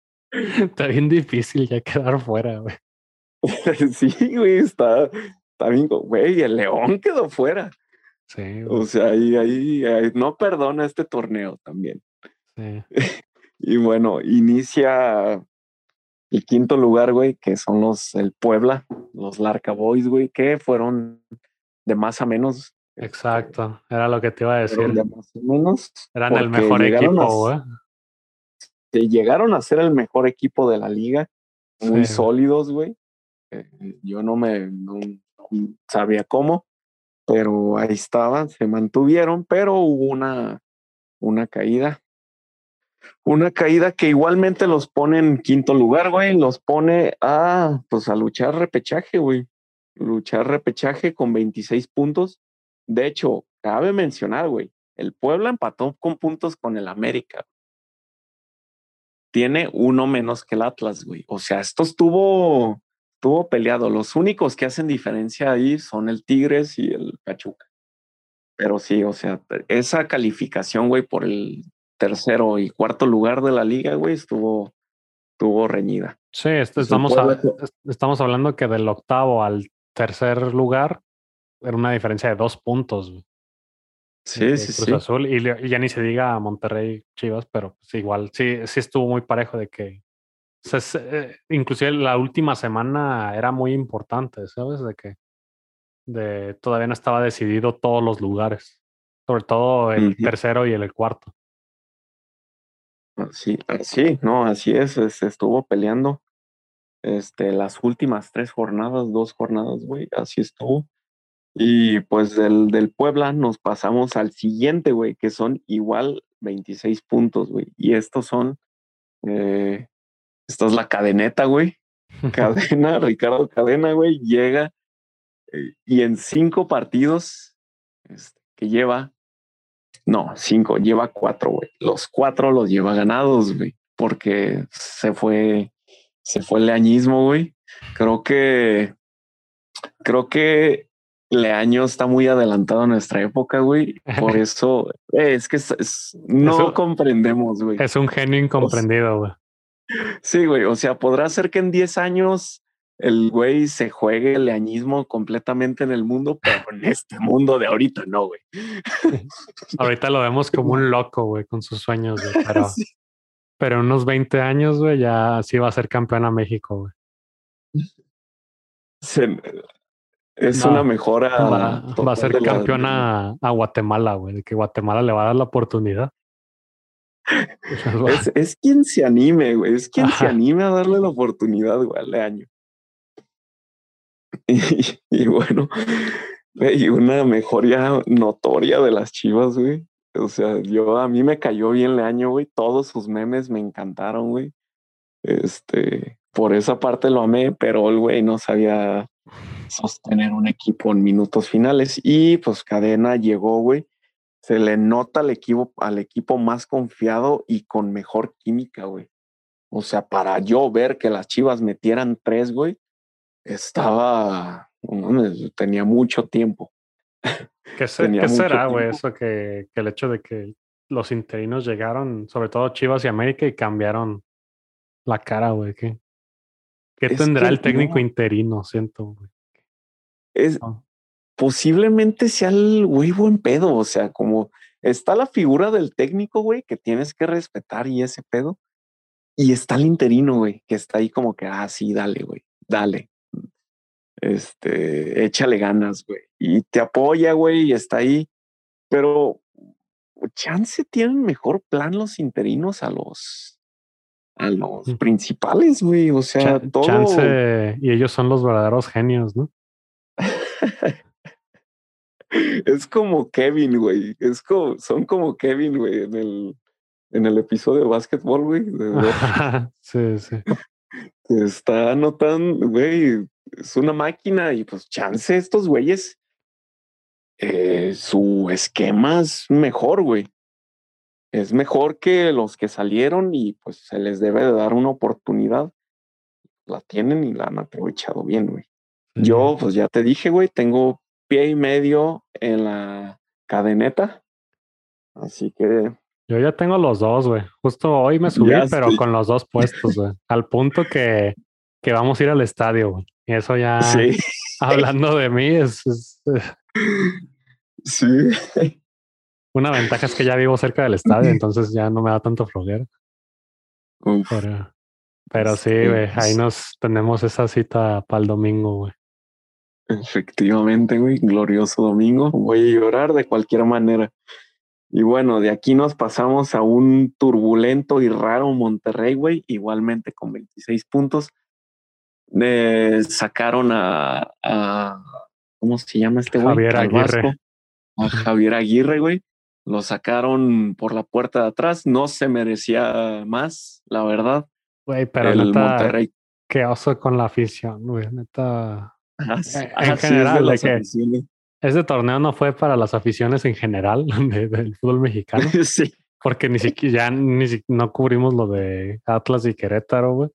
está bien difícil ya quedar fuera, güey. sí, güey, está, está bien, güey, el León quedó fuera. Sí. O sea, ahí, ahí, ahí, no perdona este torneo también. Sí. y bueno, inicia el quinto lugar, güey, que son los el Puebla, los Larca Boys, güey, que fueron de más a menos. Exacto, era lo que te iba a decir. De más o menos. Eran el mejor equipo, güey. Llegaron a ser el mejor equipo de la liga, muy sólidos, güey. Eh, yo no me no sabía cómo, pero ahí estaban, se mantuvieron, pero hubo una, una caída una caída que igualmente los pone en quinto lugar, güey. Los pone a, pues, a luchar repechaje, güey. Luchar repechaje con 26 puntos. De hecho, cabe mencionar, güey, el Puebla empató con puntos con el América. Tiene uno menos que el Atlas, güey. O sea, esto estuvo, estuvo peleado. Los únicos que hacen diferencia ahí son el Tigres y el Pachuca. Pero sí, o sea, esa calificación, güey, por el tercero y cuarto lugar de la liga, güey, estuvo, estuvo reñida. Sí, estamos, estamos hablando que del octavo al tercer lugar era una diferencia de dos puntos. Sí, sí, sí. Azul, y, ya ni se diga Monterrey Chivas, pero pues igual sí, sí estuvo muy parejo de que. Eh, inclusive la última semana era muy importante, ¿sabes? De que de, todavía no estaba decidido todos los lugares, sobre todo el tercero y el cuarto. Sí, así, no, así es, estuvo peleando. Este, las últimas tres jornadas, dos jornadas, güey, así estuvo. Y pues del, del Puebla nos pasamos al siguiente, güey, que son igual 26 puntos, güey. Y estos son, eh, esta es la cadeneta, güey. Cadena, Ricardo Cadena, güey, llega eh, y en cinco partidos este, que lleva, no, cinco, lleva cuatro, güey. Los cuatro los lleva ganados, güey, porque se fue, se fue el leañismo, güey. Creo que, creo que Leaño está muy adelantado a nuestra época, güey. Por eso eh, es que no comprendemos, güey. Es un genio incomprendido, güey. Sí, güey. O sea, podrá ser que en 10 años el güey se juegue el leañismo completamente en el mundo, pero en este mundo de ahorita no, güey. ahorita lo vemos como un loco, güey, con sus sueños, güey. Pero, pero unos 20 años, güey, ya sí va a ser campeón a México, güey. es una mejora. Va, a ser campeón a, Guatemala, güey, de que Guatemala le va a dar la oportunidad. es, quien se anime, güey. Es quien se anime a darle la oportunidad, güey, al año. Y, bueno, y una mejoría notoria de las chivas, güey. O sea, yo a mí me cayó bien el año, güey. Todos sus memes me encantaron, güey. Este, por esa parte lo amé, pero el güey no sabía sostener un equipo en minutos finales. Y pues Cadena llegó, güey. Se le nota al equipo, al equipo más confiado y con mejor química, güey. O sea, para yo ver que las chivas metieran tres, güey, estaba, tenía mucho tiempo. ¿Qué, será, güey, eso que, el hecho de que los interinos llegaron, sobre todo Chivas y América, y cambiaron la cara, güey? ¿Qué, qué tendrá el técnico interino? Siento, güey. Es, Posiblemente sea el güey buen pedo, o sea, como está la figura del técnico, güey, que tienes que respetar y ese pedo. Y está el interino, güey, que está ahí como que, ah, sí, dale, güey, dale este, échale ganas, güey. Y te apoya, güey, y está ahí. Pero chance tienen mejor plan los interinos a los a los mm. principales, güey. O sea, todo. Chance, y ellos son los verdaderos genios, ¿no? es como Kevin, güey. Es como, son como Kevin, güey, en el, en el episodio de básquetbol, güey. sí, sí. está anotando, güey, es una máquina y pues chance estos güeyes, eh, su esquema es mejor, güey. Es mejor que los que salieron y pues se les debe de dar una oportunidad. La tienen y la han aprovechado bien, güey. Yo, pues ya te dije, güey, tengo pie y medio en la cadeneta. Así que. Yo ya tengo los dos, güey. Justo hoy me subí, pero con los dos puestos, güey. Al punto que, que vamos a ir al estadio, güey. Y eso ya, sí. hablando de mí, es, Sí. Una ventaja es que ya vivo cerca del estadio, entonces ya no me da tanto flojera. Pero, pero sí, güey, ahí nos tenemos esa cita para el domingo, güey. Efectivamente, güey, glorioso domingo. Voy a llorar de cualquier manera. Y bueno, de aquí nos pasamos a un turbulento y raro Monterrey, güey, igualmente con 26 puntos. Eh, sacaron a, ¿cómo se llama este güey? Javier Aguirre. A Javier Aguirre, güey. Lo sacaron por la puerta de atrás. No se merecía más, la verdad. Güey, pero el Monterrey. qué oso con la afición, güey. Neta, eh, en general, de que ese torneo no fue para las aficiones en general del fútbol mexicano. sí. Porque ni siquiera ya ni no cubrimos lo de Atlas y Querétaro, güey.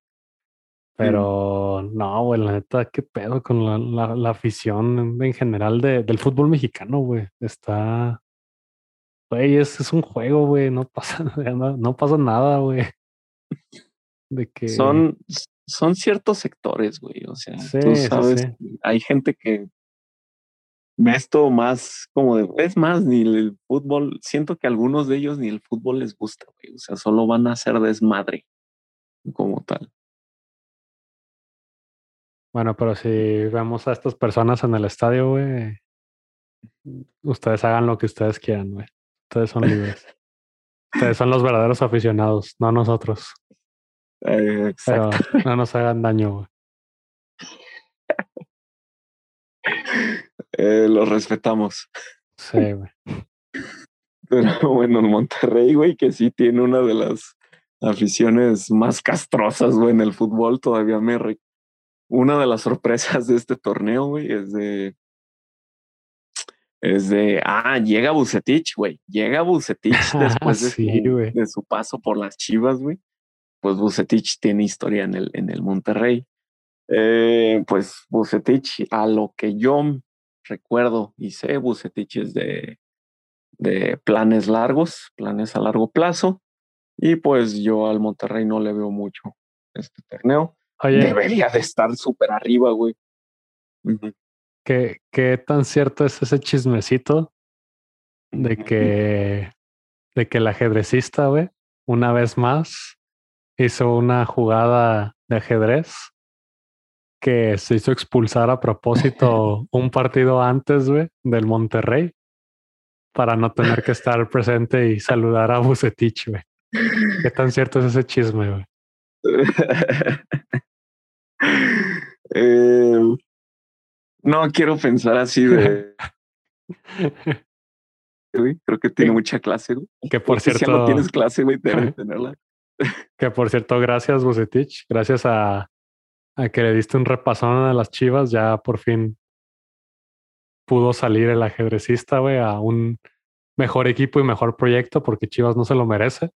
Pero no, güey, la neta, qué pedo con la, la, afición en general de, del fútbol mexicano, güey. Está. Güey, es, es un juego, güey. No pasa, no, no pasa nada, güey. De que. Son, son ciertos sectores, güey. O sea, tú sabes, hay gente que ve esto más como de, es más, ni el fútbol, siento que a algunos de ellos ni el fútbol les gusta, güey. O sea, solo van a hacer desmadre como tal. Bueno, pero si vemos a estas personas en el estadio, güey, ustedes hagan lo que ustedes quieran, güey. Ustedes son libres. ustedes son los verdaderos aficionados, no nosotros. Eh, Pero no nos hagan daño, güey. Eh, los respetamos. Sí, güey. Pero bueno, en Monterrey, güey, que sí tiene una de las aficiones más castrosas, güey, en el fútbol, todavía me... Una de las sorpresas de este torneo, güey, es de... Es de... Ah, llega Bucetich, güey. Llega Bucetich después de, de su paso por las Chivas, güey pues Bucetich tiene historia en el, en el Monterrey. Eh, pues Bucetich, a lo que yo recuerdo y sé, Bucetich es de, de planes largos, planes a largo plazo. Y pues yo al Monterrey no le veo mucho este torneo. Debería de estar súper arriba, güey. ¿Qué, ¿Qué tan cierto es ese chismecito de que, de que el ajedrecista, güey, una vez más hizo una jugada de ajedrez que se hizo expulsar a propósito un partido antes, güey, del Monterrey para no tener que estar presente y saludar a Bucetich, güey. ¿Qué tan cierto es ese chisme, güey? Eh, no quiero pensar así de... creo que tiene mucha clase, güey. Que por cierto... Si no tienes clase, güey, debes tenerla. Que por cierto, gracias, Bucetich. Gracias a, a que le diste un repasón a las chivas, ya por fin pudo salir el ajedrecista, güey, a un mejor equipo y mejor proyecto, porque Chivas no se lo merece.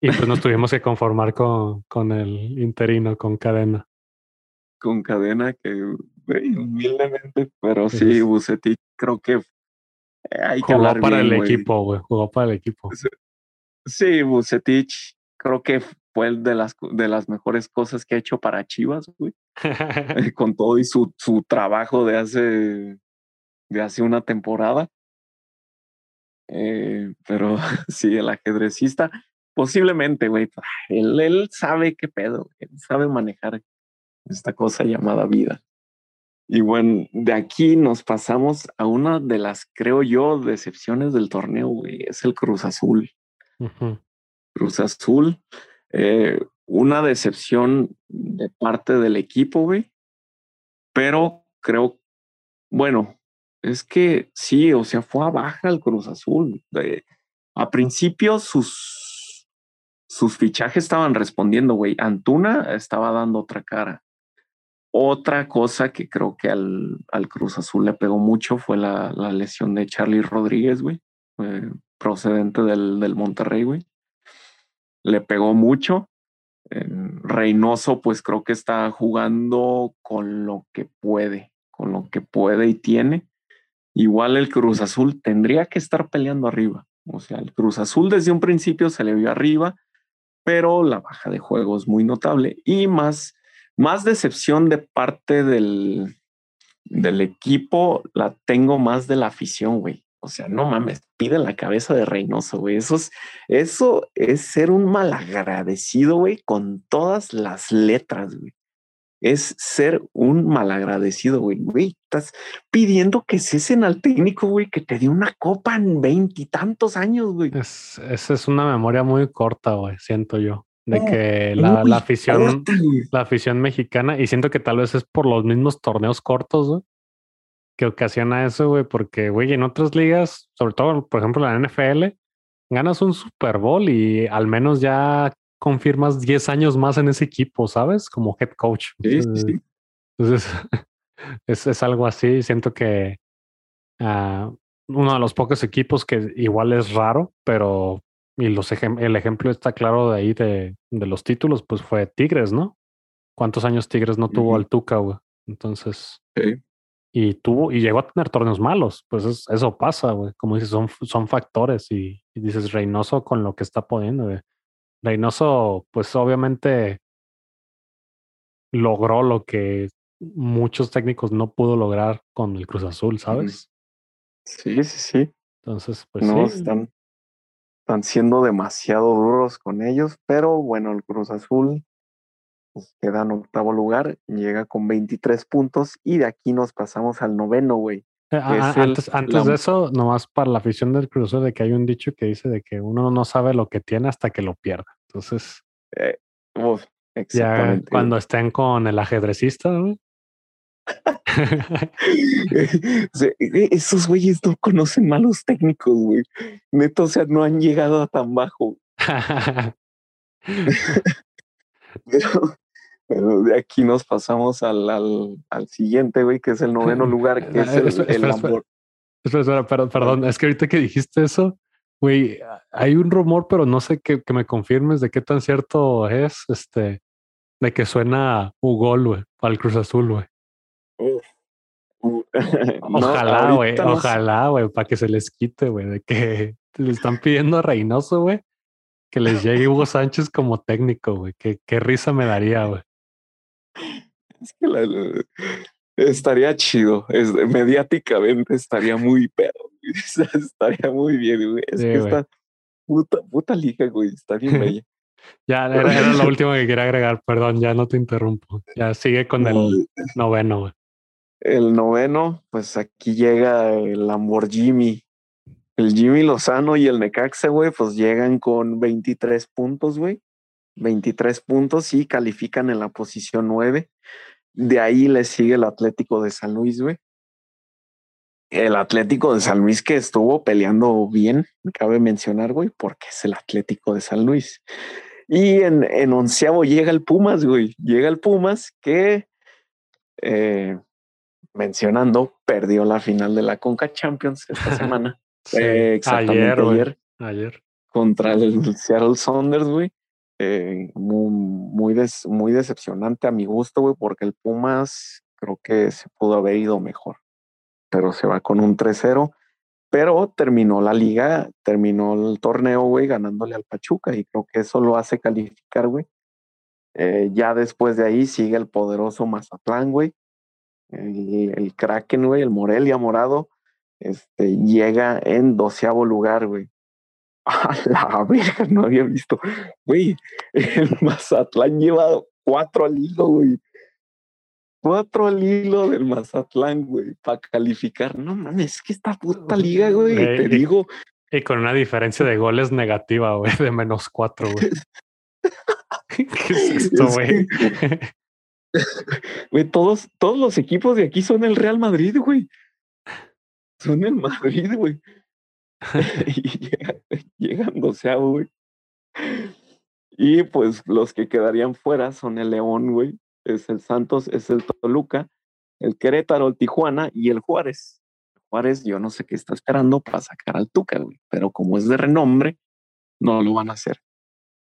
Y pues nos tuvimos que conformar con, con el interino, con cadena. Con cadena que, güey, humildemente, pero sí, Bucetich creo que hay que Jugó para el equipo, güey. Jugó para el equipo. Sí, Bucetich creo que fue de las, de las mejores cosas que ha hecho para Chivas, güey. Eh, con todo y su, su trabajo de hace, de hace una temporada. Eh, pero sí, el ajedrecista, posiblemente, güey, él, él sabe qué pedo, él sabe manejar esta cosa llamada vida. Y bueno, de aquí nos pasamos a una de las, creo yo, decepciones del torneo, güey, es el Cruz Azul. Cruz Azul. Eh, una decepción de parte del equipo, güey. Pero creo, bueno, es que sí, o sea, fue a baja el Cruz Azul. a principio sus, sus fichajes estaban respondiendo, güey. Antuna estaba dando otra cara. Otra cosa que creo que al, al Cruz Azul le pegó mucho fue la, la lesión de Charlie Rodríguez, güey, procedente del, del Monterrey, güey. Le pegó mucho. Reynoso, pues creo que está jugando con lo que puede, con lo que puede y tiene. Igual el Cruz Azul tendría que estar peleando arriba. O sea, el Cruz Azul desde un principio se le vio arriba, pero la baja de juego es muy notable y más más decepción de parte del, del equipo la tengo más de la afición, güey. O sea, no mames, pide la cabeza de Reynoso, güey. Eso es, eso es ser un malagradecido, güey, con todas las letras, güey. Es ser un malagradecido, güey. Güey, estás pidiendo que cesen al técnico, güey, que te dio una copa en veintitantos años, güey. Es, esa es una memoria muy corta, güey, siento yo de que la, la afición, la afición mexicana, y siento que tal vez es por los mismos torneos cortos, güey, que ocasiona eso, güey, porque, güey, en otras ligas, sobre todo, por ejemplo, la NFL, ganas un Super Bowl y al menos ya confirmas 10 años más en ese equipo, ¿sabes? Como head coach. Entonces, es, es, algo así. Siento que uh, uno de los pocos equipos que igual es raro, pero y los el ejemplo está claro de ahí de, de, los títulos, pues fue Tigres, ¿no? ¿Cuántos años Tigres no tuvo al Tuca, güey? Entonces. Y tuvo, y llegó a tener torneos malos. Pues eso pasa, güey. Como dices, son, son factores. Y, dices, Reynoso con lo que está poniendo, güey. Reynoso, pues obviamente logró lo que muchos técnicos no pudo lograr con el Cruz Azul, ¿sabes? Sí, sí, sí. Entonces, pues no, sí. Están, están siendo demasiado duros con ellos, pero bueno, el Cruz Azul pues, queda en octavo lugar, llega con 23 puntos y de aquí nos pasamos al noveno, güey. Eh, antes, antes de eso, nomás para la afición del Cruz Azul, de que hay un dicho que dice de que uno no sabe lo que tiene hasta que lo pierda. Entonces, eh, exactamente. Ya cuando estén con el ajedrecista, güey, esos güeyes no conocen malos técnicos, güey. Neto, o sea, no han llegado a tan bajo. pero, de aquí nos pasamos al, al, al siguiente, güey, que es el noveno lugar, que es el, espera, amor. Espera, perdón, perdón, es que ahorita que dijiste eso, güey, hay un rumor, pero no sé que, que me confirmes de qué tan cierto es, este, de que suena Ugol, güey, al Cruz Azul, güey. ojalá, güey, ojalá, güey, para que se les quite, güey, de que le están pidiendo a Reynoso, güey, que les llegue Hugo Sánchez como técnico, güey. Qué, qué risa me daría, güey. Es que la, estaría chido, es, mediáticamente estaría muy pedo, estaría muy bien, güey. Es que esta puta, puta liga, güey, está bien bella. Ya, era, era, lo último que quería agregar, perdón, ya no te interrumpo. Ya sigue con el noveno, güey. El noveno, pues aquí llega el Lamborghini. El Jimmy Lozano y el Necaxa, güey, pues llegan con 23 puntos, güey. 23 puntos y califican en la posición 9. De ahí le sigue el Atlético de San Luis, güey. El Atlético de San Luis que estuvo peleando bien, cabe mencionar, güey, porque es el Atlético de San Luis. Y en, en onceavo llega el Pumas, güey. Llega el Pumas que eh, mencionando, perdió la final de la Conca Champions esta semana. exactamente ayer, ayer, Contra el Seattle Saunders, güey. Eh, muy, muy, decepcionante a mi gusto, güey, porque el Pumas creo que se pudo haber ido mejor. Pero se va con un 3-0. Pero terminó la liga, terminó el torneo, güey, ganándole al Pachuca. Y creo que eso lo hace calificar, güey. Eh, ya después de ahí sigue el poderoso Mazatlán, güey el, el Kraken, güey, el Morelia morado, este, llega en doceavo lugar, güey. A la verga, no había visto. Güey, el Mazatlán lleva cuatro al hilo, güey. Cuatro al hilo del Mazatlán, güey, para calificar. No mames, es que esta puta liga, güey, te digo. Y con una diferencia de goles negativa, güey, de menos cuatro, güey. ¿Qué es esto, güey? Güey, todos, todos los equipos de aquí son el Real Madrid, güey. son en Madrid, güey. y llegan doceavo, güey. Y pues los que quedarían fuera son el León, güey, es el Santos, es el Toluca, el Querétaro, el Tijuana y el Juárez. Juárez, yo no sé qué está esperando para sacar al Tuca, güey, pero como es de renombre, no lo van a hacer.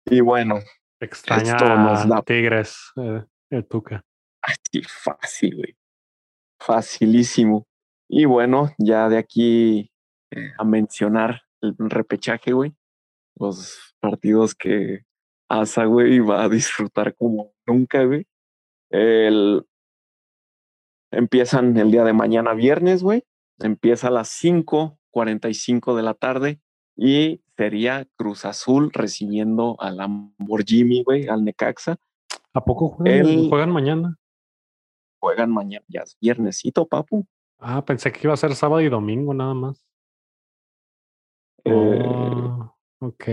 Y bueno, extraña nos Tigres, eh, el. Así fácil, güey. Facilísimo. Y bueno, ya de aquí a mencionar el repechaje, güey. Los partidos que Asa, güey, va a disfrutar como nunca, güey. El... Empiezan el día de mañana, viernes, güey. Empieza a las 5:45 de la tarde y sería Cruz Azul recibiendo al Lamborghini, güey, al Necaxa. ¿A poco juegan, juegan mañana? Juegan mañana, ya es viernesito, papu. Ah, pensé que iba a ser sábado y domingo nada más. Eh, oh, ok.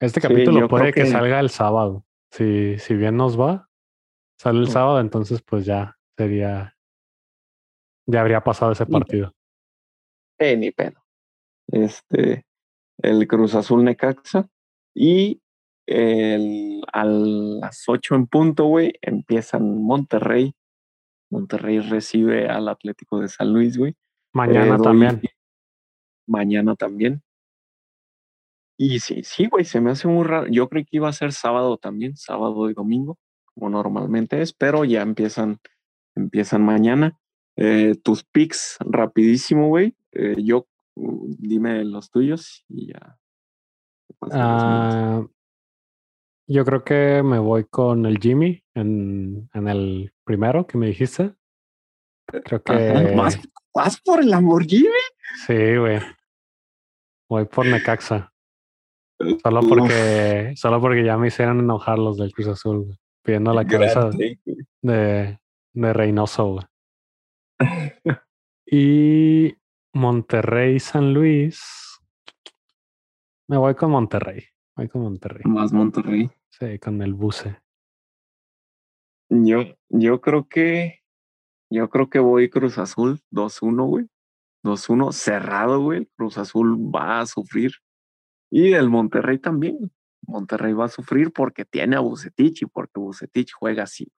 Este capítulo puede que... salga el sábado. Si, si bien nos va, sale el mm. sábado, entonces pues ya sería. Ya habría pasado ese partido. Eh, ni pedo. Este, el Cruz Azul Necaxa. Y el, a las 8 en punto, güey, empiezan Monterrey. Monterrey recibe al Atlético de San Luis, güey. Mañana eh, también. Mañana también. Y sí, sí, güey, se me hace muy raro. Yo creí que iba a ser sábado también, sábado y domingo, como normalmente es, pero ya empiezan, empiezan mañana. Eh, tus picks, rapidísimo, güey. Eh, yo, uh, dime los tuyos y ya. Yo creo que me voy con el Jimmy en, en el primero que me dijiste. Creo que. ¿Vas, por el Lamborghini? Sí, güey. Voy por Necaxa. Solo porque, solo porque ya me hicieron enojar los del Cruz Azul, pidiendo la cabeza de, de Reynoso. y Monterrey, San Luis. Me voy con Monterrey. Voy con Monterrey. Más Monterrey. Sí, con el buce. Yo, yo creo que. Yo creo que voy Cruz Azul 2-1, güey. 2-1 cerrado, güey. Cruz Azul va a sufrir. Y el Monterrey también. Monterrey va a sufrir porque tiene a Bucetich y porque Bucetich juega así.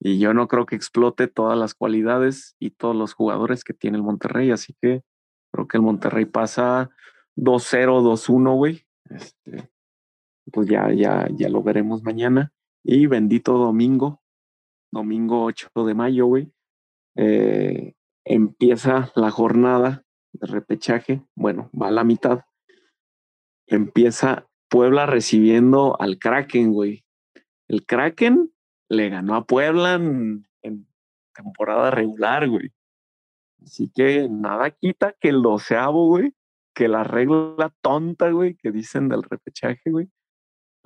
Y yo no creo que explote todas las cualidades y todos los jugadores que tiene el Monterrey. Así que creo que el Monterrey pasa 2-0, 2-1, güey. Este, pues ya, ya, ya lo veremos mañana. Y bendito domingo, domingo 8 de mayo, güey. Eh, empieza la jornada de repechaje. Bueno, va a la mitad empieza Puebla recibiendo al Kraken, güey. El Kraken le ganó a Puebla en, temporada regular, güey. Así que nada quita que el doceavo, güey, que la regla tonta, güey, que dicen del repechaje, güey,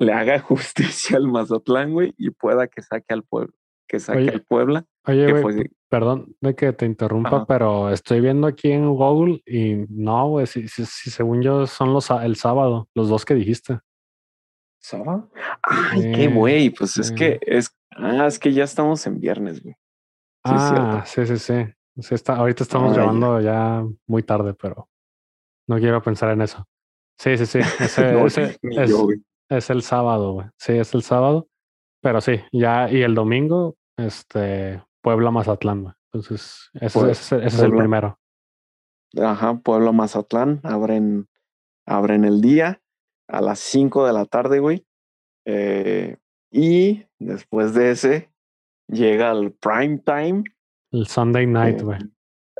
le haga justicia al Mazatlán, güey, y pueda que saque al pueblo, que saque al Puebla. Oye, güey, Perdón de que te interrumpa, pero estoy viendo aquí en Google y no, güey, si, si, según yo son los el sábado, los dos que dijiste. ¿Sábado? Ay, qué güey, pues es que es, ah, es que ya estamos en viernes, güey. ah, sí, sí, sí. está, ahorita estamos grabando ya. muy tarde, pero no quiero pensar en eso. Sí, sí, sí. Ese, ese es, es, el sábado, güey. Sí, es el sábado. Pero sí, ya, y el domingo, este, Puebla Mazatlán. Entonces, ese, es el primero. Ajá, Puebla Mazatlán, abren, abren el día a las 5 de la tarde, güey. Eh, y después de ese, llega el prime time. El Sunday night, güey.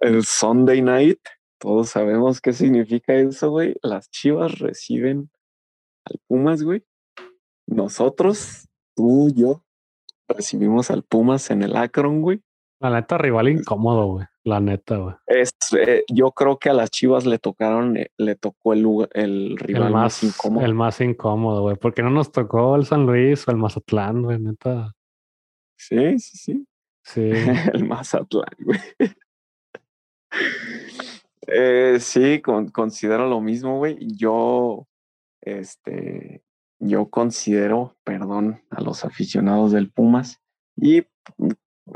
el Sunday night. Todos sabemos qué significa eso, güey. Las chivas reciben al Pumas, güey. Nosotros, tú, yo, recibimos al Pumas en el Akron, güey. La neta, rival incómodo, güey. La neta, güey. Es, eh, yo creo que a las Chivas le tocaron, eh, le tocó el, el rival más, incómodo. El más incómodo, güey. Porque no nos tocó el San Luis o el Mazatlán, güey, neta. Sí, sí, sí. Sí. el Mazatlán, güey. eh, sí, considero lo mismo, güey. Yo, este, yo considero, perdón a los aficionados del Pumas, y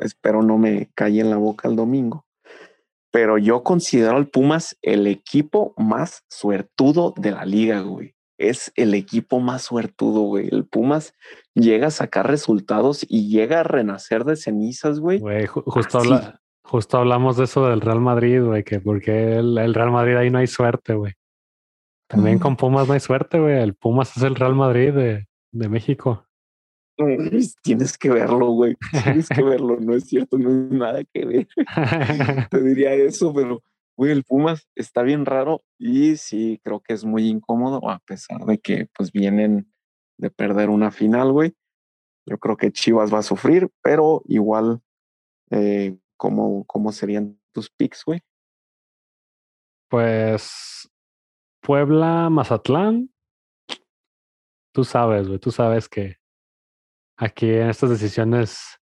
espero no me calle en la boca el domingo, pero yo considero al Pumas el equipo más suertudo de la liga, güey. Es el equipo más suertudo, güey. El Pumas llega a sacar resultados y llega a renacer de cenizas, güey. Güey, justo, justo hablamos de eso del Real Madrid, güey, que porque el, Real Madrid ahí no hay suerte, güey. También con Pumas no hay suerte, güey. El Pumas es el Real Madrid de, de México. Tienes que verlo, güey. Tienes que verlo. No es cierto, no hay nada que ver. Te diría eso, pero, güey, el Pumas está bien raro y sí, creo que es muy incómodo, a pesar de que, pues, vienen de perder una final, güey. Yo creo que Chivas va a sufrir, pero igual, eh, ¿cómo, ¿cómo serían tus picks, güey? Pues Puebla, Mazatlán. Tú sabes, güey, tú sabes que aquí en estas decisiones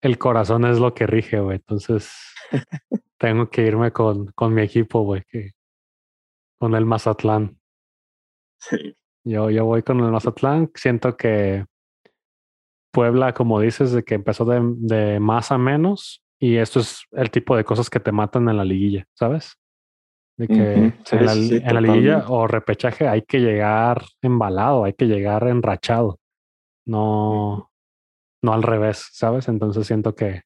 el corazón es lo que rige, güey. Entonces tengo que irme con, con mi equipo, güey, que, con el Mazatlán. Sí. Yo, yo voy con el Mazatlán. Siento que Puebla, como dices, de que empezó de, de más a menos. Y esto es el tipo de cosas que te matan en la liguilla, ¿sabes? De que en, la, en la liguilla o repechaje hay que llegar embalado, hay que llegar enrachado no, no al revés, ¿sabes? Entonces siento que,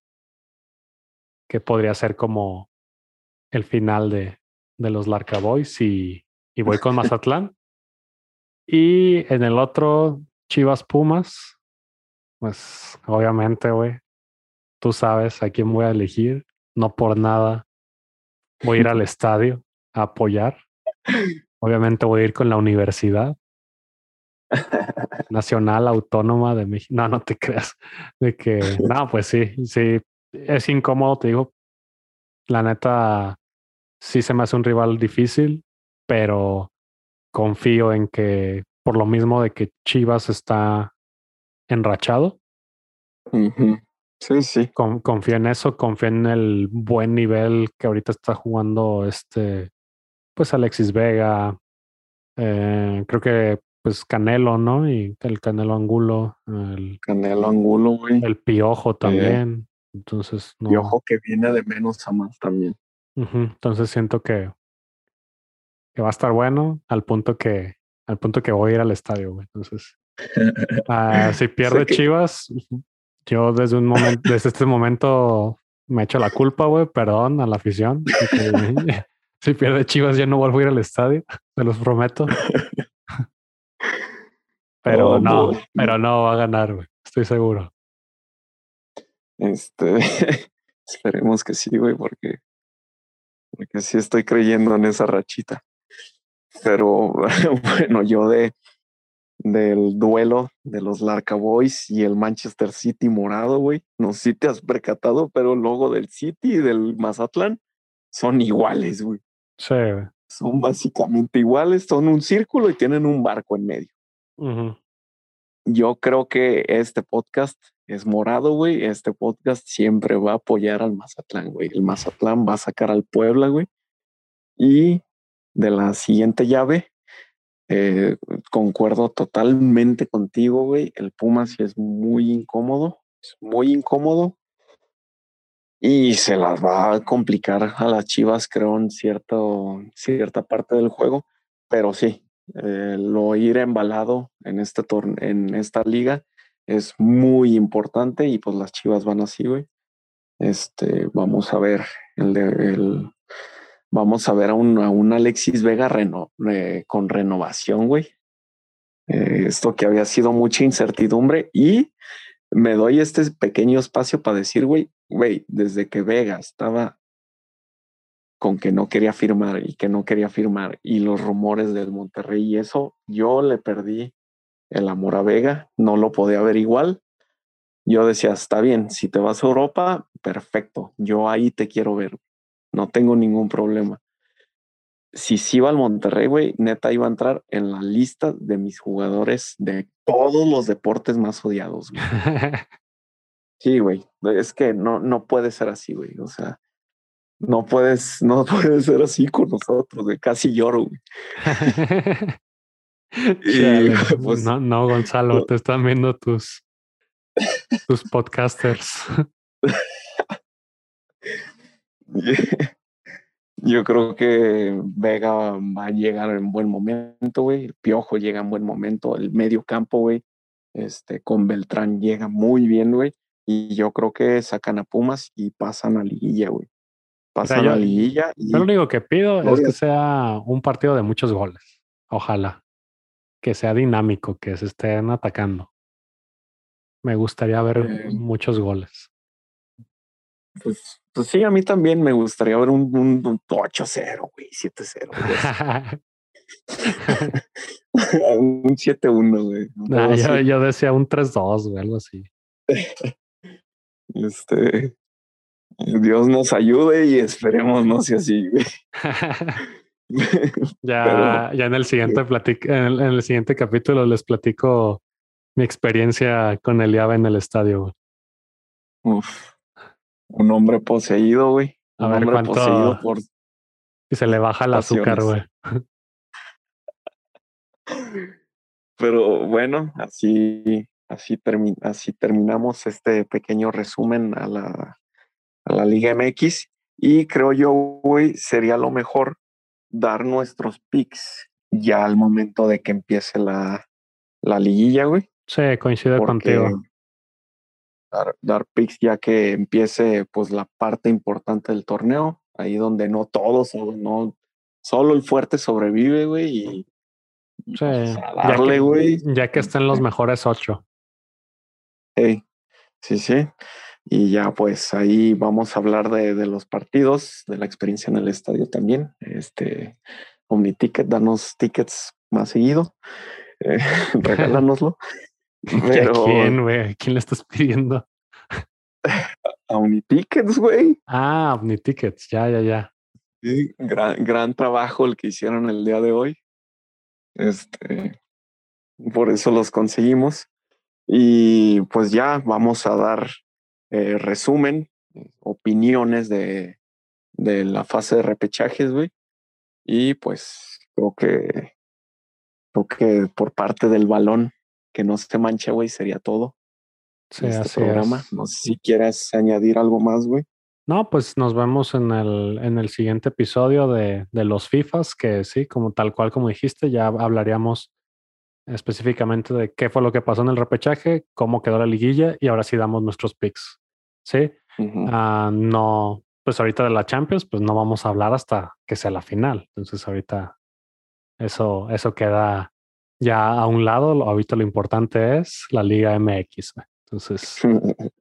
que podría ser como el final de, de los Larca Boys y, y voy con Mazatlán. y en el otro, Chivas Pumas, pues obviamente, güey, tú sabes a quién voy a elegir, no por nada voy a ir al estadio a apoyar. Obviamente voy a ir con la universidad. Nacional Autónoma de México. No, no te creas. De que, no, pues sí, sí, es incómodo, te digo. La neta, sí se me hace un rival difícil, pero confío en que, por lo mismo de que Chivas está enrachado. Sí, sí. confío en eso, confío en el buen nivel que ahorita está jugando este, pues Alexis Vega. Eh, creo que pues Canelo, ¿no? Y el Canelo Angulo. El Canelo Angulo, güey. El Piojo también. Entonces, no. Piojo que viene de menos a más también. Entonces siento que, que va a estar bueno al punto que, al punto que voy a ir al estadio, güey. Entonces, ah, si pierde Chivas, yo desde un momento, desde este momento me echo la culpa, güey. Perdón a la afición. si pierde Chivas, ya no vuelvo a ir al estadio, se los prometo. Pero no, pero no va a ganar, güey. Estoy seguro. Este, esperemos que sí, güey, porque, porque sí estoy creyendo en esa rachita. Pero bueno, yo de del duelo de los Larca Boys y el Manchester City morado, güey. No sé si te has percatado, pero el logo del City y del Mazatlán son iguales, güey. Sí, Son básicamente iguales, son un círculo y tienen un barco en medio. Yo creo que este podcast es morado, güey. Este podcast siempre va a apoyar al Mazatlán, güey. El Mazatlán va a sacar al Puebla, güey. Y de la siguiente llave, eh, concuerdo totalmente contigo, güey. El Pumas sí es muy incómodo, es muy incómodo. Y se las va a complicar a las Chivas, creo, en cierto, cierta parte del juego. Pero sí, eh, lo ir embalado en este en esta liga es muy importante y pues las Chivas van así, güey. Este, vamos a ver el de vamos a ver a un, a un Alexis Vega con renovación, güey. Eh, esto que había sido mucha incertidumbre y me doy este pequeño espacio para decir, güey, güey, desde que Vega estaba con que no quería firmar y que no quería firmar y los rumores del Monterrey y eso, yo le perdí el amor a Vega, no lo podía ver igual. Yo decía, está bien, si te vas a Europa, perfecto, yo ahí te quiero ver, no tengo ningún problema. Si sí iba al Monterrey, güey, neta iba a entrar en la lista de mis jugadores de todos los deportes más odiados. Sí, güey, es que no, no puede ser así, güey. O sea, no puedes, no puedes ser así con nosotros, de casi lloro, pues, no, no, Gonzalo, te están viendo tus, tus podcasters. Yo creo que Vega va a llegar en buen momento, güey. El Piojo llega en buen momento. El medio campo, güey. Este, con Beltrán llega muy bien, güey. Y yo creo que sacan a Pumas y pasan a liguilla, güey. Pasan a liguilla. Y... lo único que pido es que sea un partido de muchos goles. Ojalá. Que sea dinámico, que se estén atacando. Me gustaría ver eh. muchos goles. Pues, pues, sí, a mí también me gustaría ver un, un, 8-0, güey, 7-0. un 7-1, güey. yo, yo, decía un 3-2, güey, algo así. Este. Dios nos ayude y esperemos no sea así, güey. ya, ya en el siguiente en el, en el, siguiente capítulo les platico mi experiencia con el Eliaba en el estadio. Güey. Uf un hombre poseído, güey. A ver hombre poseído por. Y se le baja el azúcar, güey. Pero bueno, así, así, así terminamos este pequeño resumen a la, a la Liga MX. Y creo yo, güey, sería lo mejor dar nuestros picks ya al momento de que empiece la, la liguilla, güey. Sí, coincido contigo dar, picks ya que empiece pues la parte importante del torneo, ahí donde no todos, no solo el fuerte sobrevive, güey, y, sí, pues, darle, güey. Ya, que estén los mejores ocho. Sí, sí, sí. Y ya pues ahí vamos a hablar de, de, los partidos, de la experiencia en el estadio también. Este, OmniTicket, danos tickets más seguido. Eh, regálanoslo. Pero... ¿A quién, güey? ¿A quién le estás pidiendo? A Unitickets, güey. Ah, Unitickets, ya, ya, ya. Sí, gran, gran trabajo el que hicieron el día de hoy. Este, por eso los conseguimos. Y pues ya vamos a dar eh, resumen, opiniones de, de la fase de repechajes, güey. Y pues creo que creo que por parte del balón que no se manche, güey, sería todo. Sí, este programa. No sé si quieras añadir algo más, güey. No, pues nos vemos en el, en el siguiente episodio de, de los FIFAs, que sí, como tal cual como dijiste, ya hablaríamos específicamente de qué fue lo que pasó en el repechaje, cómo quedó la liguilla y ahora sí damos nuestros picks. Sí, ah, no, pues ahorita de la Champions, pues no vamos a hablar hasta que sea la final. Entonces ahorita eso, eso queda ya a un lado, ahorita lo importante es la Liga MX. Entonces,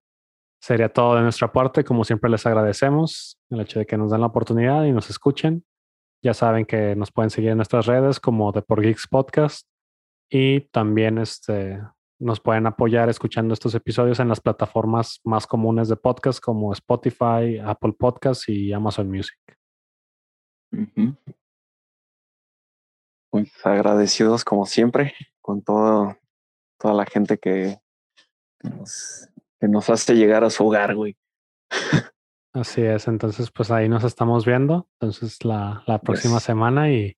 sería todo de nuestra parte. Como siempre, les agradecemos el hecho de que nos den la oportunidad y nos escuchen. Ya saben que nos pueden seguir en nuestras redes como The Por Geeks Podcast y también este, nos pueden apoyar escuchando estos episodios en las plataformas más comunes de podcast como Spotify, Apple Podcasts y Amazon Music. Pues agradecidos como siempre con todo, toda la gente que, nos, que nos hace llegar a su hogar, güey. Así es, entonces pues ahí nos estamos viendo, entonces la, la próxima semana y,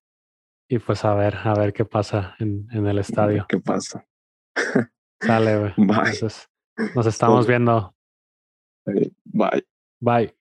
y pues a ver, a ver qué pasa en, en el estadio. ¿Qué pasa? Sale, güey. Bye. nos estamos viendo. Bye. Bye.